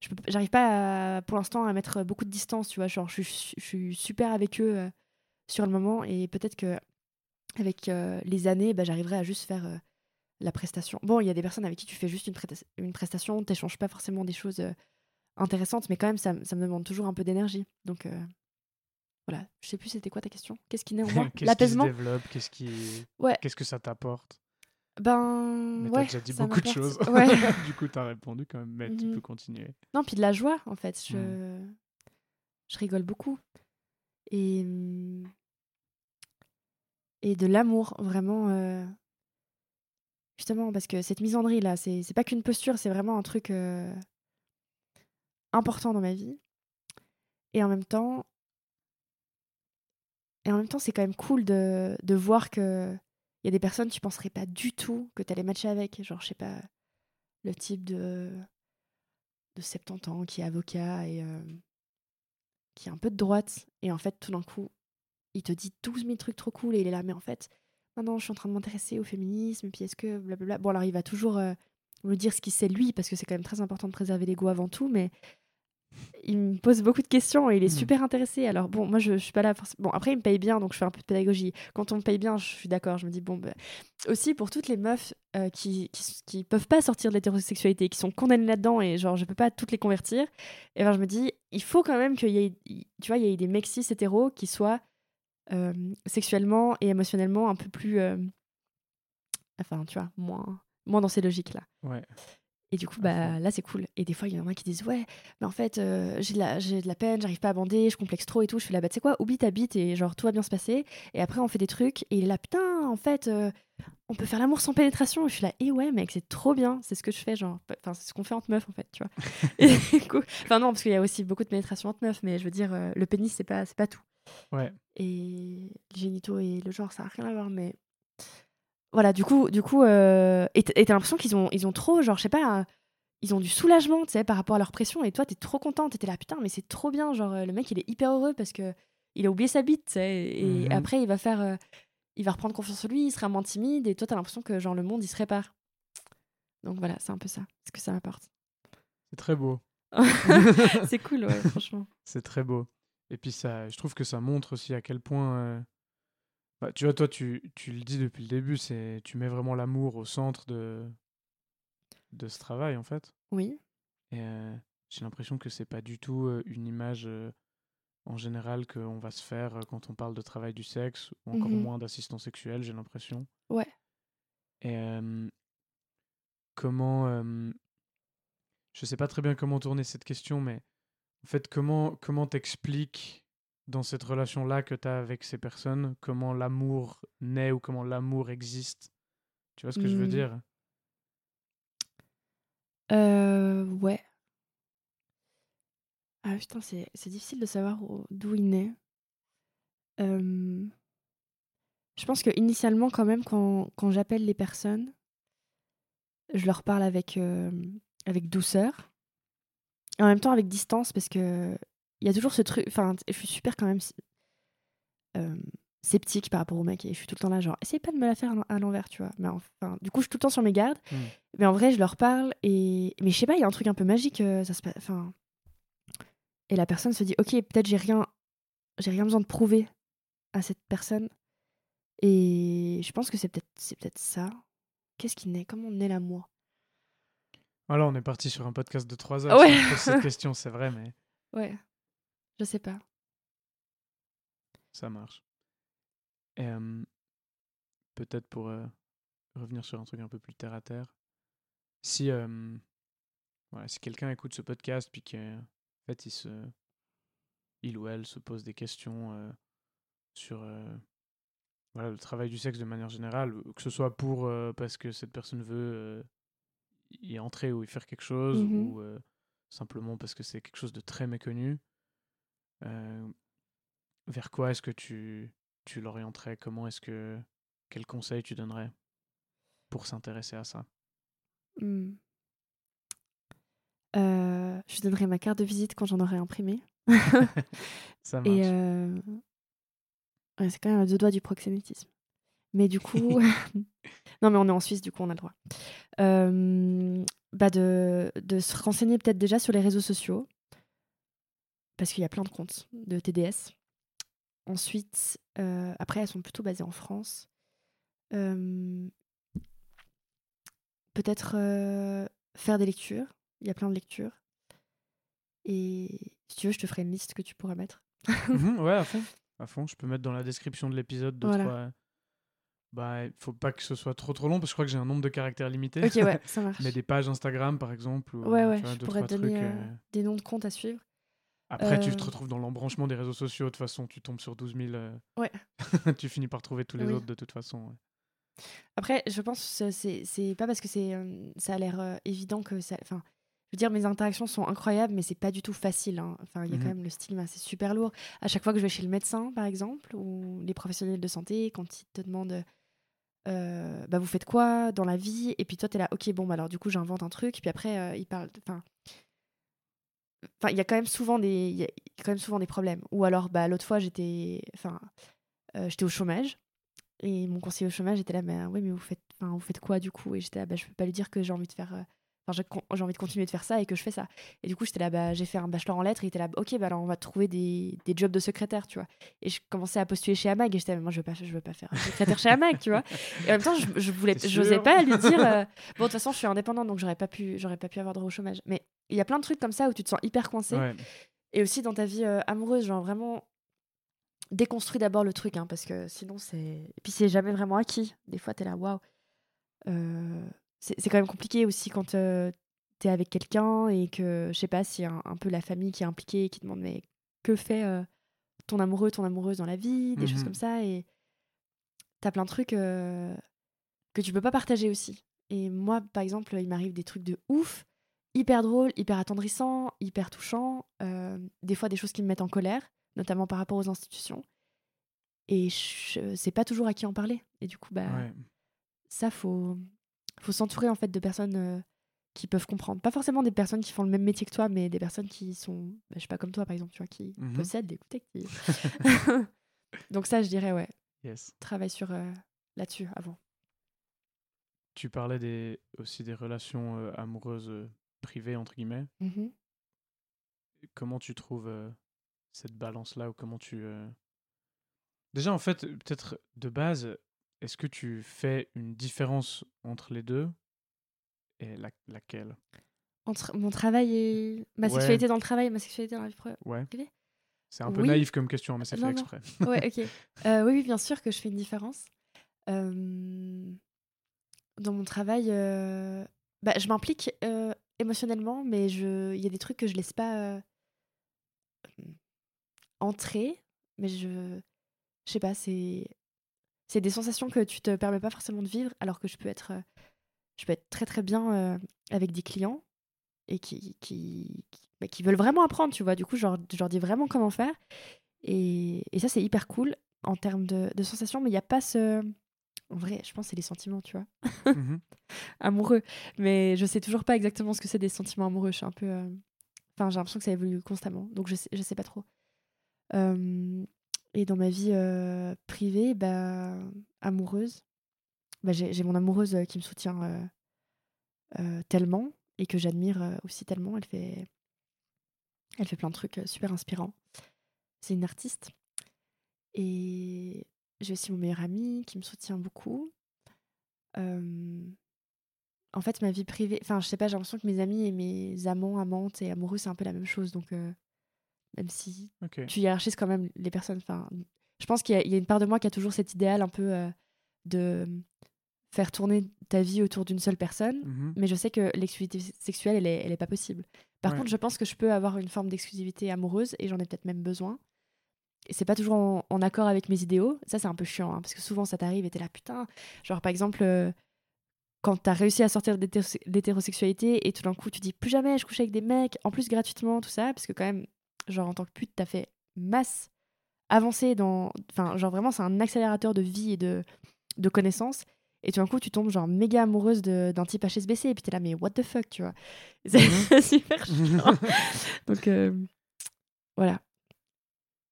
je j'arrive pas pour l'instant à mettre beaucoup de distance, tu vois, genre je, suis- je suis super avec eux sur le moment et peut-être que avec les années, bah, j'arriverai à juste faire la prestation. Bon, il y a des personnes avec qui tu fais juste une, une prestation, t'échanges pas forcément des choses euh, intéressantes, mais quand même, ça, ça me demande toujours un peu d'énergie. Donc euh, voilà, je sais plus c'était quoi ta question. Qu'est-ce qui naît en moi? Qu'est-ce qui se développe? Qu'est-ce qui... Ouais. Qu'est-ce que ça t'apporte? Ben, Mais ouais. t'as déjà dit beaucoup de choses. Ouais. du coup, t'as répondu quand même, mais tu Mhm. peux continuer. Non, puis de la joie, en fait. Je, Mm. je rigole beaucoup. Et, hum, et de l'amour, vraiment. euh, Justement, parce que cette misandrie, là, c'est pas qu'une posture, c'est vraiment un truc euh, important dans ma vie. Et en même temps. Et en même temps, c'est quand même cool de, voir que il y a des personnes, tu penserais pas du tout que t'allais matcher avec. Genre, je sais pas, le type de de 70 ans qui est avocat et qui est un peu de droite. Et en fait, tout d'un coup, il te dit 12 000 trucs trop cool et il est là, mais en fait, maintenant je suis en train de m'intéresser au féminisme, puis est-ce que blablabla. Bon, alors il va toujours euh, me dire ce qu'il sait lui, parce que c'est quand même très important de préserver l'ego avant tout, mais il me pose beaucoup de questions et il est Hmm. super intéressé. Alors bon, moi je, je suis pas là forcément. Bon, après il me paye bien, donc je fais un peu de pédagogie. Quand on me paye bien, je suis d'accord. Je me dis bon, bah, aussi pour toutes les meufs euh, qui, qui qui peuvent pas sortir de l'hétérosexualité, qui sont condamnées là-dedans et genre je peux pas toutes les convertir. Et ben je me dis, il faut quand même qu'il y ait, tu vois, il y ait des mecs cis hétéros qui soient sexuellement et émotionnellement un peu plus, euh, enfin tu vois, moins moins dans ces logiques là. Ouais. Et du coup, bah, là, c'est cool. Et des fois, il y en a qui disent Ouais, mais en fait, euh, j'ai de, la- j'ai de la peine, j'arrive pas à bander, je complexe trop et tout. Je fais là, bah, tu sais quoi, oublie ta bite et genre, tout va bien se passer. Et après, on fait des trucs. Et il est là, putain, en fait, euh, on peut faire l'amour sans pénétration. Et je suis là, et ouais, mec, c'est trop bien. C'est ce que je fais, genre. Enfin, c'est ce qu'on fait entre meufs, en fait, tu vois. et enfin, non, parce qu'il y a aussi beaucoup de pénétration entre meufs, mais je veux dire, euh, le pénis, c'est pas, c'est pas tout. Ouais. Et les génitaux et le genre, ça n'a rien à voir, mais. Voilà, du coup, du coup euh, et t'as l'impression qu'ils ont, ils ont trop, genre, je sais pas, ils ont du soulagement, tu sais, par rapport à leur pression, et toi, t'es trop contente, t'étais là, putain, mais c'est trop bien, genre, euh, le mec, il est hyper heureux parce que il a oublié sa bite, tu sais, et Mhm. après, il va faire, euh, il va reprendre confiance en lui, il sera moins timide, et toi, t'as l'impression que, genre, le monde, il se répare. Donc voilà, c'est un peu ça, ce que ça m'apporte. C'est très beau. c'est cool, ouais, franchement. C'est très beau. Et puis ça, je trouve que ça montre aussi à quel point. euh, bah, tu vois, toi, tu, tu le dis depuis le début, c'est tu mets vraiment l'amour au centre de de ce travail en fait. Oui. Et euh, j'ai l'impression que c'est pas du tout euh, une image euh, en général qu'on va se faire quand on parle de travail du sexe ou encore Mhm. moins d'assistance sexuelle, j'ai l'impression. Ouais. Et comment je sais pas très bien comment tourner cette question, mais en fait, comment comment t'expliques dans cette relation-là que tu as avec ces personnes, comment l'amour naît ou comment l'amour existe? Tu vois ce que je veux Hmm. dire? Euh, ouais. Ah putain, c'est c'est difficile de savoir où- d'où il naît. Euh, je pense que initialement, quand même, quand, quand j'appelle les personnes, je leur parle avec, euh, avec douceur. Et en même temps avec distance, parce que il y a toujours ce truc. Enfin, je suis super quand même euh, sceptique par rapport au mec. Et je suis tout le temps là, genre, essaye pas de me la faire à l'envers, tu vois. Mais enfin, du coup, je suis tout le temps sur mes gardes. Mm. Mais en vrai, je leur parle et. Mais je sais pas, il y a un truc un peu magique. euh, ça se passe. Enfin. Et la personne se dit, ok, peut-être j'ai rien, j'ai rien besoin de prouver à cette personne. Et je pense que c'est peut-être, c'est peut-être ça. Qu'est-ce qui naît? Comment naît l'amour? Voilà, on est parti sur un podcast de 3 heures. Ouais. si on pose cette question, c'est vrai, mais Ouais, je sais pas. ça marche. Et euh, peut-être pour euh, revenir sur un truc un peu plus terre à terre, si, euh, voilà, si quelqu'un écoute ce podcast puis qu'en fait il, se, il ou elle se pose des questions sur voilà, le travail du sexe de manière générale, que ce soit pour parce que cette personne veut y entrer ou y faire quelque chose, Mhm. ou euh, simplement parce que c'est quelque chose de très méconnu, euh, vers quoi est-ce que tu, tu l'orienterais? Comment est-ce que. Quel conseil tu donnerais pour s'intéresser à ça? Hmm. Euh, je donnerai ma carte de visite quand j'en aurai imprimé. Ça marche. Et ouais, c'est quand même à deux doigts du proxénétisme. Mais du coup, non, mais on est en Suisse, du coup, on a le droit. Euh, bah de, de se renseigner peut-être déjà sur les réseaux sociaux, parce qu'il y a plein de comptes de TDS. Ensuite, euh, après, elles sont plutôt basées en France. Euh, peut-être euh, faire des lectures. Il y a plein de lectures. Et si tu veux, je te ferai une liste que tu pourras mettre. Mhm, ouais, à fond. À fond. Je peux mettre dans la description de l'épisode deux, Voilà. trois. Bah, il faut pas que ce soit trop trop long parce que je crois que j'ai un nombre de caractères limité. Ok, ouais, ça marche. Mais des pages Instagram par exemple. Ou, Ouais, tu ouais, vois, je deux, pourrais trois te donner trucs, euh, euh. des noms de comptes à suivre. Après, tu te euh, retrouves dans l'embranchement des réseaux sociaux. De toute façon, tu tombes sur 12 000. euh, Ouais. tu finis par trouver tous les Oui. autres de toute façon. ouais. Après, je pense que c'est pas parce que c'est euh, ça a l'air évident que ça. Enfin, je veux dire, mes interactions sont incroyables, mais c'est pas du tout facile. hein. Enfin, il y a Mhm. quand même le stigma, c'est super lourd. À chaque fois que je vais chez le médecin, par exemple, ou les professionnels de santé, quand ils te demandent. Euh, bah vous faites quoi dans la vie? Et puis toi t'es là ok bon bah alors du coup j'invente un truc. Puis après euh, ils parlent enfin il y a quand même souvent des il y a quand même souvent des problèmes. Ou alors bah l'autre fois j'étais enfin euh, j'étais au chômage. Et mon conseiller au chômage était là mais oui mais vous faites vous faites quoi du coup? Et j'étais là bah je peux pas lui dire que j'ai envie de faire euh, Enfin, j'ai envie de continuer de faire ça et que je fais ça. Et du coup, j'étais là, bah, j'ai fait un bachelor en lettres, et était là, ok, bah alors on va trouver des, des, jobs de secrétaire, tu vois. Et je commençais à postuler chez Amag, et j'étais, moi, je veux pas, je veux pas faire secrétaire chez Amag, tu vois. Et en même temps, je, je voulais, j'osais pas lui dire, euh, bon, de toute façon, je suis indépendante, donc j'aurais pas pu, j'aurais pas pu avoir droit au chômage. Mais il y a plein de trucs comme ça où tu te sens hyper coincé. Et aussi dans ta vie euh, amoureuse, genre vraiment déconstruis d'abord le truc, hein, parce que sinon c'est. Et puis c'est jamais vraiment acquis. Des fois, t'es là, waouh. C'est quand même compliqué aussi quand euh, t'es avec quelqu'un et que, je sais pas, si un, un, peu la famille qui est impliquée et qui demande, mais que fait euh, ton amoureux, ton amoureuse dans la vie, des choses comme mmh ça. Et t'as plein de trucs que tu peux pas partager aussi. Et moi, par exemple, il m'arrive des trucs de ouf, hyper drôles, hyper attendrissants, hyper touchants, des fois des choses qui me mettent en colère notamment par rapport aux institutions. Et je sais pas toujours à qui en parler. Et du coup, bah, ça, faut, faut s'entourer en fait de personnes euh, qui peuvent comprendre. Pas forcément des personnes qui font le même métier que toi, mais des personnes qui sont, bah, je sais pas, comme toi par exemple, tu vois, qui mmh possèdent des Qui... Donc ça, je dirais, ouais. Yes. Travaille sur euh, là-dessus avant. Tu parlais des, aussi des relations euh, amoureuses privées, entre guillemets. Mmh Comment tu trouves cette balance-là ou comment tu... Déjà, en fait, peut-être de base, est-ce que tu fais une différence entre les deux et laquelle? Entre mon travail et ma sexualité dans le travail et ma sexualité dans la vie privée? C'est un peu naïf comme question, mais c'est fait exprès. ouais, ok. Euh, oui, bien sûr que je fais une différence. dans mon travail, euh, bah, je m'implique émotionnellement, mais il y a des trucs que je laisse pas entrer, mais je. Je sais pas, c'est. C'est des sensations que tu te permets pas forcément de vivre, alors que je peux être. Je peux être très très bien euh, avec des clients et qui, qui, bah, qui, veulent vraiment apprendre, tu vois. Du coup, je leur, je leur dis vraiment comment faire. Et, et ça, c'est hyper cool en termes de, de sensations, mais il n'y a pas ce. En vrai, je pense que c'est les sentiments, tu vois. Mmh amoureux. Mais je sais toujours pas exactement ce que c'est des sentiments amoureux. Je suis un peu. Euh, enfin, j'ai l'impression que ça évolue constamment. Donc, je sais, je sais pas trop et dans ma vie privée, bah, amoureuse, bah, j'ai mon amoureuse qui me soutient tellement et que j'admire aussi tellement. Elle fait, elle fait plein de trucs super inspirants. C'est une artiste. Et j'ai aussi mon meilleur ami qui me soutient beaucoup. en fait, ma vie privée, enfin, je sais pas, j'ai l'impression que mes amis et mes amants, amantes et amoureux, c'est un peu la même chose. Donc, même si tu hiérarchises quand même les personnes. Enfin, je pense qu'il y, a une part de moi qui a toujours cet idéal un peu euh, de faire tourner ta vie autour d'une seule personne, mmh mais je sais que l'exclusivité sexuelle, elle est, elle est pas possible. Par contre, je pense que je peux avoir une forme d'exclusivité amoureuse et j'en ai peut-être même besoin. Et c'est pas toujours en, accord avec mes idéaux. Ça, c'est un peu chiant, hein, parce que souvent ça t'arrive et t'es là, putain. Genre, par exemple, euh, quand t'as réussi à sortir de l'hétérosexualité et tout d'un coup tu dis plus jamais je couche avec des mecs, en plus gratuitement, tout ça, parce que quand même, genre en tant que pute, t'as fait masse avancée dans. Enfin, genre vraiment, c'est un accélérateur de vie et de, de connaissances. Et tout d'un coup, tu tombes genre méga amoureuse d'un type HSBC et puis t'es là, mais what the fuck, tu vois? C'est mhm. super chiant. Donc, euh, voilà.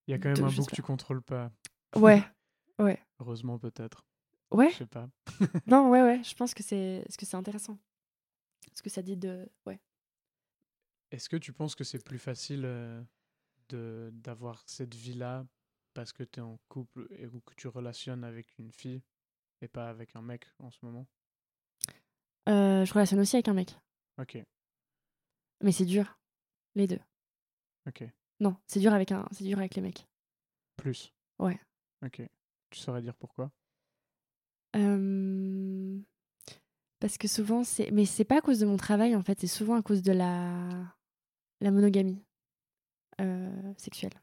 Il y a quand même un bout que tu contrôles pas. Ouais, ouais. Heureusement, peut-être. Ouais. Je sais pas. non, ouais, ouais. Je pense que c'est ce que c'est intéressant. Ce que ça dit de. Ouais. Est-ce que tu penses que c'est plus facile euh, d'avoir cette vie-là parce que tu es en couple et ou que tu relationnes avec une fille et pas avec un mec en ce moment? Euh, Je relationne aussi avec un mec. Ok. Mais c'est dur, les deux. Ok. Non, c'est dur avec un, c'est dur avec les mecs. Plus. Ouais. Ok. Tu saurais dire pourquoi? Parce que souvent c'est, mais c'est pas à cause de mon travail en fait, c'est souvent à cause de la la monogamie. Euh, sexuelle.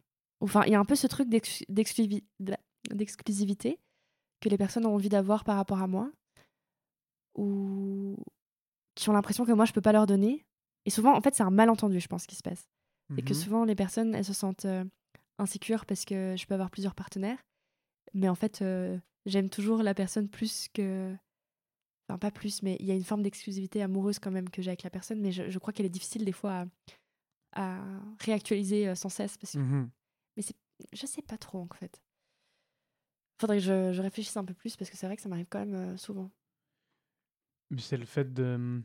Enfin, il y a un peu ce truc d'exclusivité que les personnes ont envie d'avoir par rapport à moi, ou qui ont l'impression que moi je peux pas leur donner. Et souvent, en fait, c'est un malentendu, je pense, qui se passe. C'est que mmh souvent, les personnes, elles se sentent euh, insécures parce que je peux avoir plusieurs partenaires. Mais en fait, euh, j'aime toujours la personne plus que. Enfin, pas plus, mais il y a une forme d'exclusivité amoureuse quand même que j'ai avec la personne. Mais je, je crois qu'elle est difficile des fois à, à réactualiser euh, sans cesse. Parce que... Mmh Mais je sais pas trop en fait. Faudrait que je, je réfléchisse un peu plus parce que c'est vrai que ça m'arrive quand même euh, souvent. Mais c'est le fait de,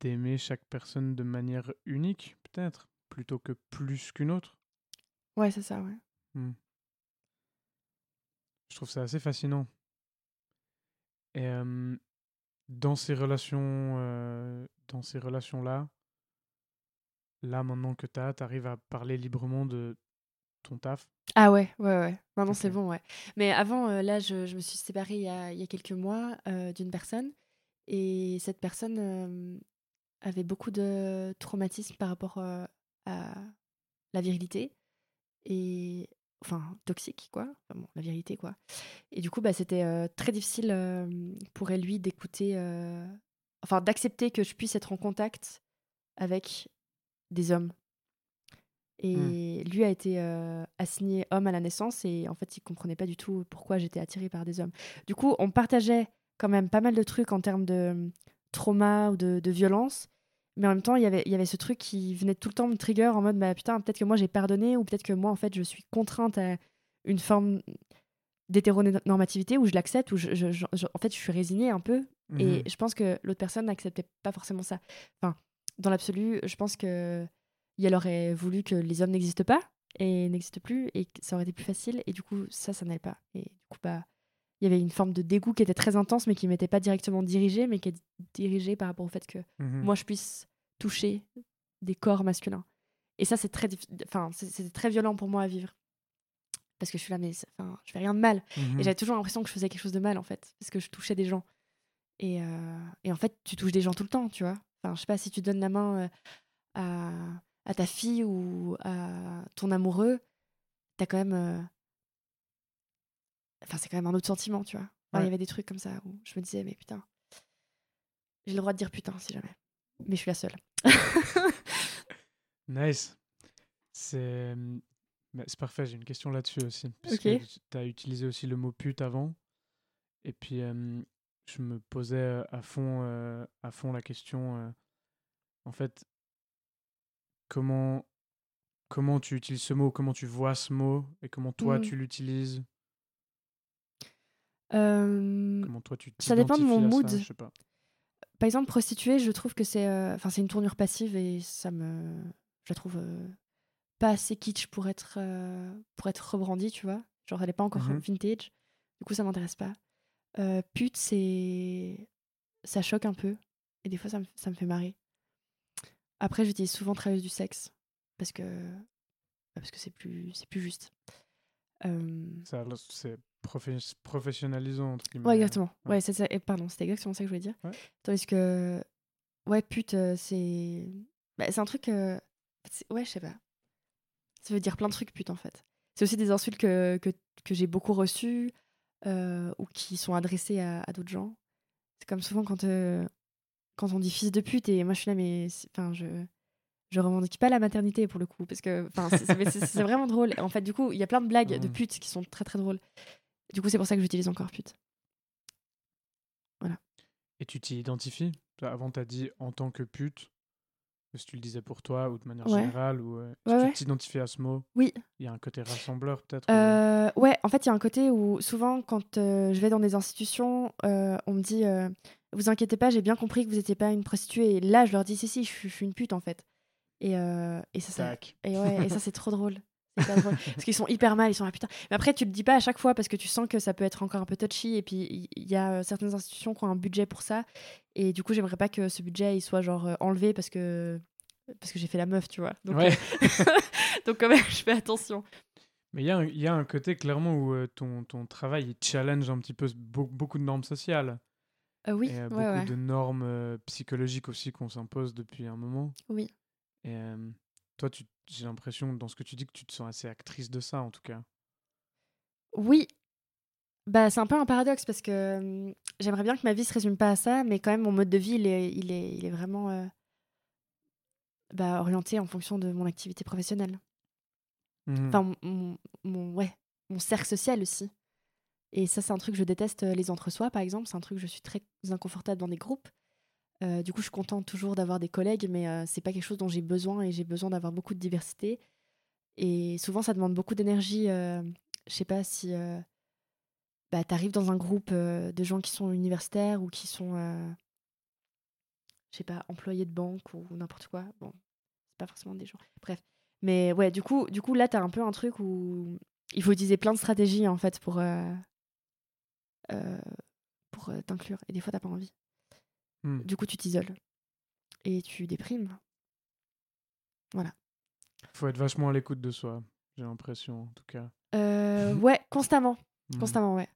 d'aimer chaque personne de manière unique, peut-être, plutôt que plus qu'une autre. Ouais, c'est ça, ouais. Hmm. Je trouve ça assez fascinant. Et euh, dans ces relations, euh, dans ces relations-là, là maintenant que tu as, tu arrives à parler librement de ton taf? Ah ouais, ouais, ouais. Maintenant, c'est bon, ouais. Mais avant, euh, là, je, je me suis séparée il y a, il y a quelques mois euh, d'une personne. Et cette personne euh, avait beaucoup de traumatismes par rapport à la virilité. Et. Enfin, toxique, quoi. Enfin, bon, la virilité, quoi. Et du coup, bah, c'était très difficile pour elle, lui, d'écouter. Enfin, d'accepter que je puisse être en contact avec des hommes. Et lui a été euh, assigné homme à la naissance et en fait, il comprenait pas du tout pourquoi j'étais attirée par des hommes. Du coup, on partageait quand même pas mal de trucs en termes de euh, trauma ou de, de violence, mais en même temps, il y avait- il y avait ce truc qui venait tout le temps me trigger en mode bah, putain, peut-être que moi j'ai pardonné ou peut-être que moi en fait je suis contrainte à une forme d'hétéronormativité où je l'accepte, où je, je- je- je- en fait je suis résignée un peu et Mhm. je pense que l'autre personne n'acceptait pas forcément ça. Enfin, dans l'absolu, je pense que elle aurait voulu que les hommes n'existent pas et n'existent plus et que ça aurait été plus facile. Et du coup, ça, ça n'allait pas. Et du coup, bah, il y avait une forme de dégoût qui était très intense, mais qui m'était pas directement dirigée, mais qui est dirigée par rapport au fait que Mhm. moi, je puisse toucher des corps masculins. Et ça, c'est très, enfin, c'était très violent pour moi à vivre. Parce que je suis là, mais enfin, je fais rien de mal. Mhm. Et j'avais toujours l'impression que je faisais quelque chose de mal, en fait, parce que je touchais des gens. Et, euh, et en fait, tu touches des gens tout le temps, tu vois. Enfin, je sais pas, si tu donnes la main à, à ta fille ou à ton amoureux, t'as quand même. Enfin, c'est quand même un autre sentiment, tu vois? Il Ouais. y avait des trucs comme ça où je me disais, mais putain, j'ai le droit de dire putain si jamais. Mais je suis la seule. Nice. C'est bah, c'est parfait, j'ai une question là-dessus aussi. Parce que tu as utilisé aussi le mot pute avant. Et puis, euh, je me posais à fond, euh, à fond la question, euh, en fait, comment, comment tu utilises ce mot, comment tu vois ce mot, et comment toi Mhm. tu l'utilises, Euh, comment toi tu ça dépend de mon mood. ça, je sais pas. par exemple, prostituée, je trouve que c'est enfin c'est une tournure passive et ça me. Je la trouve pas assez kitsch pour être, pour être rebrandie, tu vois? Genre, elle est pas encore Mhm. vintage. Du coup, ça m'intéresse pas. Euh, pute, c'est. Ça choque un peu. Et des fois, ça me, ça me fait marrer. Après, j'utilise souvent travailleuse du sexe. Parce que. bah, Parce que c'est plus, c'est plus juste. Euh, C'est profes- professionnalisant, entre guillemets. Ouais, exactement. Ouais. Ouais, c'est ça. Et pardon, c'était exactement ça que je voulais dire. Ouais. Tandis que, ouais, pute, c'est. bah, c'est un truc. euh, Ouais, je sais pas. Ça veut dire plein de trucs, pute, en fait. C'est aussi des insultes que, que, que j'ai beaucoup reçues ou qui sont adressées à, à d'autres gens. C'est comme souvent quand, euh, quand on dit fils de pute et moi je suis là, mais. Enfin, je. Je revendique pas la maternité pour le coup, parce que c'est- vraiment drôle. En fait, du coup, il y a plein de blagues de Mhm. pute qui sont très très drôles. Du coup, c'est pour ça que j'utilise encore pute. Et tu t'y identifies? Avant, tu as dit en tant que pute. Que tu le disais pour toi ou de manière Ouais. générale ou euh, ouais. tu t'identifies à ce mot Oui. Il y a un côté rassembleur peut-être ou- Euh, ouais, en fait, il y a un côté où souvent, quand euh, je vais dans des institutions, euh, on me dit Vous inquiétez pas, j'ai bien compris que vous n'étiez pas une prostituée. Et là, je leur dis Si, si, je suis, je suis une pute en fait. Et, et ça, ça, et ouais, et ça c'est trop drôle. Drôle. Parce qu'ils sont hyper mal, ils sont là, putain. Mais après, tu le dis pas à chaque fois parce que tu sens que ça peut être encore un peu touchy. Et puis, il y a euh, certaines institutions qui ont un budget pour ça. Et du coup, j'aimerais pas que ce budget il soit genre euh, enlevé parce que, parce que j'ai fait la meuf, tu vois. Donc, Ouais. euh, donc quand même, je fais attention. Mais il y, a un- il y a un côté clairement où euh, ton, ton travail il challenge un petit peu beaucoup de normes sociales. Euh, oui, et euh, ouais, beaucoup ouais. de normes euh, psychologiques aussi qu'on s'impose depuis un moment. Oui. Et euh, toi, tu- j'ai l'impression, dans ce que tu dis, que tu te sens assez actrice de ça en tout cas. Oui. Bah, c'est un peu un paradoxe parce que hum, j'aimerais bien que ma vie se résume pas à ça, mais quand même, mon mode de vie, il est, il est, il est vraiment euh, bah, orienté en fonction de mon activité professionnelle. Mhm. Enfin, mon, mon, mon- ouais, mon cercle social aussi. Et ça, c'est un truc que je déteste, euh, les entre-soi, par exemple. C'est un truc que je suis très inconfortable dans des groupes. Euh, du coup, je suis contente toujours d'avoir des collègues, mais euh, c'est pas quelque chose dont j'ai besoin et j'ai besoin d'avoir beaucoup de diversité. Et souvent, ça demande beaucoup d'énergie. euh, je sais pas si euh, bah, tu arrives dans un groupe euh, de gens qui sont universitaires ou qui sont, je sais pas, employé de banque ou n'importe quoi. Bon, c'est pas forcément des gens. Bref. Mais ouais, du coup, du coup là, tu as un peu un truc où il faut utiliser plein de stratégies en fait pour, pour t'inclure. Et des fois, t'as pas envie. Hmm. Du coup, tu t'isoles. Et tu déprimes. Voilà. Faut être vachement à l'écoute de soi, j'ai l'impression, en tout cas. Euh, ouais, constamment. Hmm. Constamment, ouais.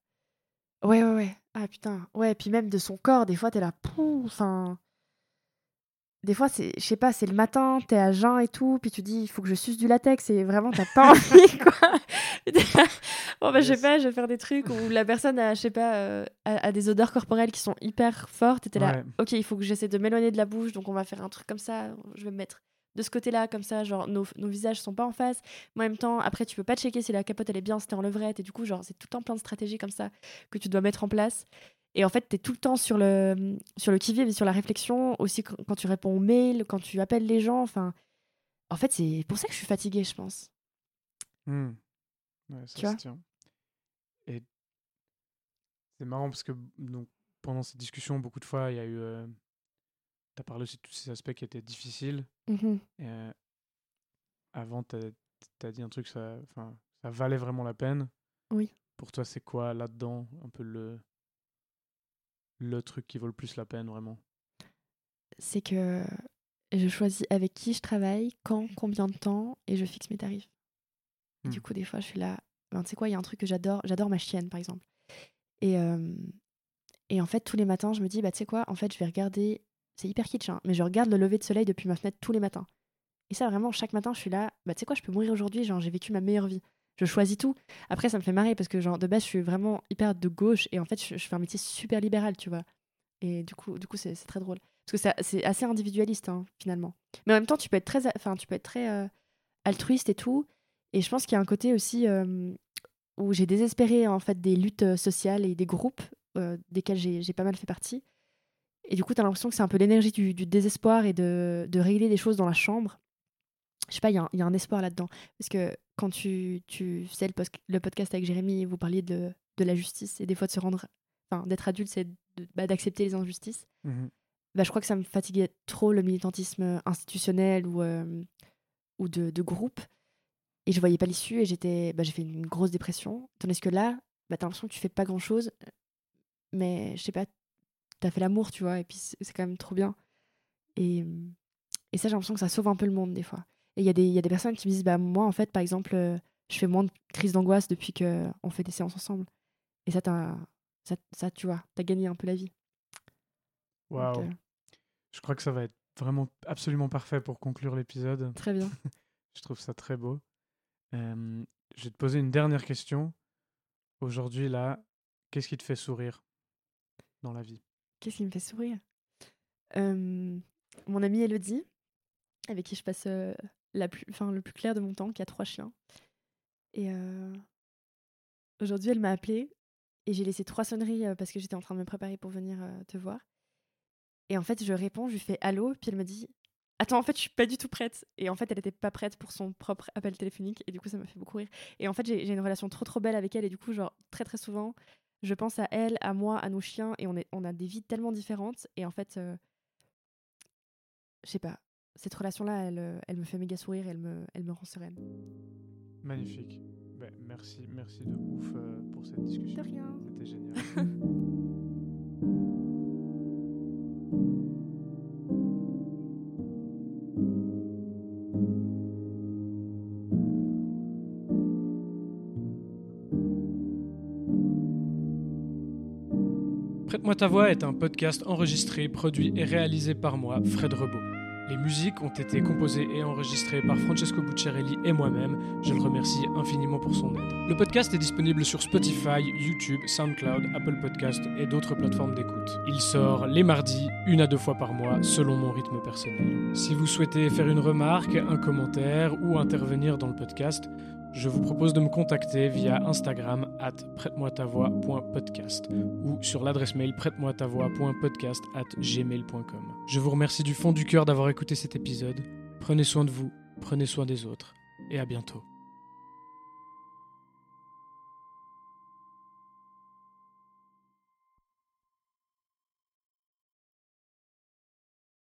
Ouais, ouais, ouais. Ah putain. Ouais, puis même de son corps, des fois, t'es là. Enfin. Des fois, c'est, je sais pas, c'est le matin, t'es à jeun et tout, puis tu dis, il faut que je suce du latex, et vraiment, t'as pas envie, quoi. Là, bon, bah, je sais pas, je vais faire des trucs où la personne a, je sais pas, euh, a, a des odeurs corporelles qui sont hyper fortes, et t'es là, Ouais. ok, il faut que j'essaie de m'éloigner de la bouche, donc on va faire un truc comme ça, je vais me mettre de ce côté-là, comme ça, genre, nos, nos visages sont pas en face. Mais en même temps, après, tu peux pas checker si la capote, elle est bien, si t'es en levrette, et du coup, genre, c'est tout le temps plein de stratégies comme ça que tu dois mettre en place. Et en fait, tu es tout le temps sur le, sur le qui-vive et sur la réflexion, aussi quand, tu réponds aux mails, quand tu appelles les gens. Enfin, en fait, c'est pour ça que je suis fatiguée, je pense. Ouais, ça Tu vois? tient. Et c'est marrant parce que donc, pendant cette discussion, beaucoup de fois, il y a eu. tu as parlé aussi de tous ces aspects qui étaient difficiles. Et, euh, avant, tu as, dit un truc, ça, ça valait vraiment la peine. Oui. Pour toi, c'est quoi là-dedans un peu le, le truc qui vaut le plus la peine, vraiment C'est que je choisis avec qui je travaille, quand, combien de temps, et je fixe mes tarifs. Et Hmm. du coup, des fois, je suis là. Ben, tu sais quoi, il y a un truc que j'adore. J'adore ma chienne, par exemple. Et, euh, et en fait, tous les matins, je me dis, bah, tu sais quoi, en fait, je vais regarder. C'est hyper kitsch, hein, mais je regarde le lever de soleil depuis ma fenêtre tous les matins. Et ça, vraiment, chaque matin, je suis là, bah, tu sais quoi, je peux mourir aujourd'hui, genre, j'ai vécu ma meilleure vie. Je choisis tout. Après, ça me fait marrer parce que, genre, de base, je suis vraiment hyper de gauche et en fait, je, fais un métier super libéral, tu vois. Et du coup, du coup c'est très drôle. Parce que c'est assez individualiste, hein, finalement. Mais en même temps, tu peux être très, enfin, tu peux être très euh, altruiste et tout. Et je pense qu'il y a un côté aussi où j'ai désespéré en fait des luttes euh, sociales et des groupes euh, desquels j'ai pas mal fait partie. Et du coup, tu as l'impression que c'est un peu l'énergie du, désespoir et de, de régler des choses dans la chambre. Je sais pas, il y, y a un espoir là-dedans. Parce que quand tu, tu faisais le, post- le podcast avec Jérémy, vous parliez de, de la justice et des fois de se rendre. Enfin, d'être adulte, c'est bah, d'accepter les injustices Mhm. bah, je crois que ça me fatiguait trop le militantisme institutionnel ou, euh, ou de, de groupe. Et je voyais pas l'issue et j'étais, bah, j'ai fait une grosse dépression. Tandis que là, bah, t'as l'impression que tu fais pas grand chose, mais je sais pas, t'as fait l'amour, tu vois, et puis c'est c'est quand même trop bien. Et, et ça, j'ai l'impression que ça sauve un peu le monde des fois. Et il y, a des- y a des personnes qui me disent, bah, moi, en fait, par exemple, euh, je fais moins de crises d'angoisse depuis qu'on fait des séances ensemble. Et ça, ça, ça, tu vois, t'as gagné un peu la vie. Waouh. euh, Je crois que ça va être vraiment absolument parfait pour conclure l'épisode. très bien. Je trouve ça très beau. Euh, je vais te poser une dernière question. Aujourd'hui, là, qu'est-ce qui te fait sourire dans la vie? Qu'est-ce qui me fait sourire? Euh, Mon amie Elodie, avec qui je passe euh, la plus, enfin, le plus clair de mon temps, qui a trois chiens. Et euh, aujourd'hui, elle m'a appelée et j'ai laissé trois sonneries euh, parce que j'étais en train de me préparer pour venir euh, te voir. Et en fait, je réponds, je lui fais allô, puis elle me dit Attends, en fait, je suis pas du tout prête. Et en fait, elle était pas prête pour son propre appel téléphonique. Et du coup, ça m'a fait beaucoup rire. Et en fait, j'ai une relation trop trop belle avec elle. Et du coup, genre, très très souvent, je pense à elle, à moi, à nos chiens. Et on, est, on a des vies tellement différentes. Et en fait, euh, je sais pas, cette relation-là, elle, euh, elle me fait méga sourire et elle me, elle me rend sereine. Magnifique. Ben, merci, merci de ouf euh, pour cette discussion. De rien. C'était génial. Prête-moi ta voix est un podcast enregistré, produit et réalisé par moi, Fred Rebaud. Les musiques ont été composées et enregistrées par Francesco Bucciarelli et moi-même. Je le remercie infiniment pour son aide. Le podcast est disponible sur Spotify, YouTube, SoundCloud, Apple Podcast et d'autres plateformes d'écoute. Il sort les mardis, une à deux fois par mois, selon mon rythme personnel. Si vous souhaitez faire une remarque, un commentaire ou intervenir dans le podcast, je vous propose de me contacter via Instagram at prête-moi-ta-voix.podcast ou sur l'adresse mail prête-moi-ta-voix.podcast at gmail.com. Je vous remercie du fond du cœur d'avoir écouté cet épisode. Prenez soin de vous, prenez soin des autres et à bientôt.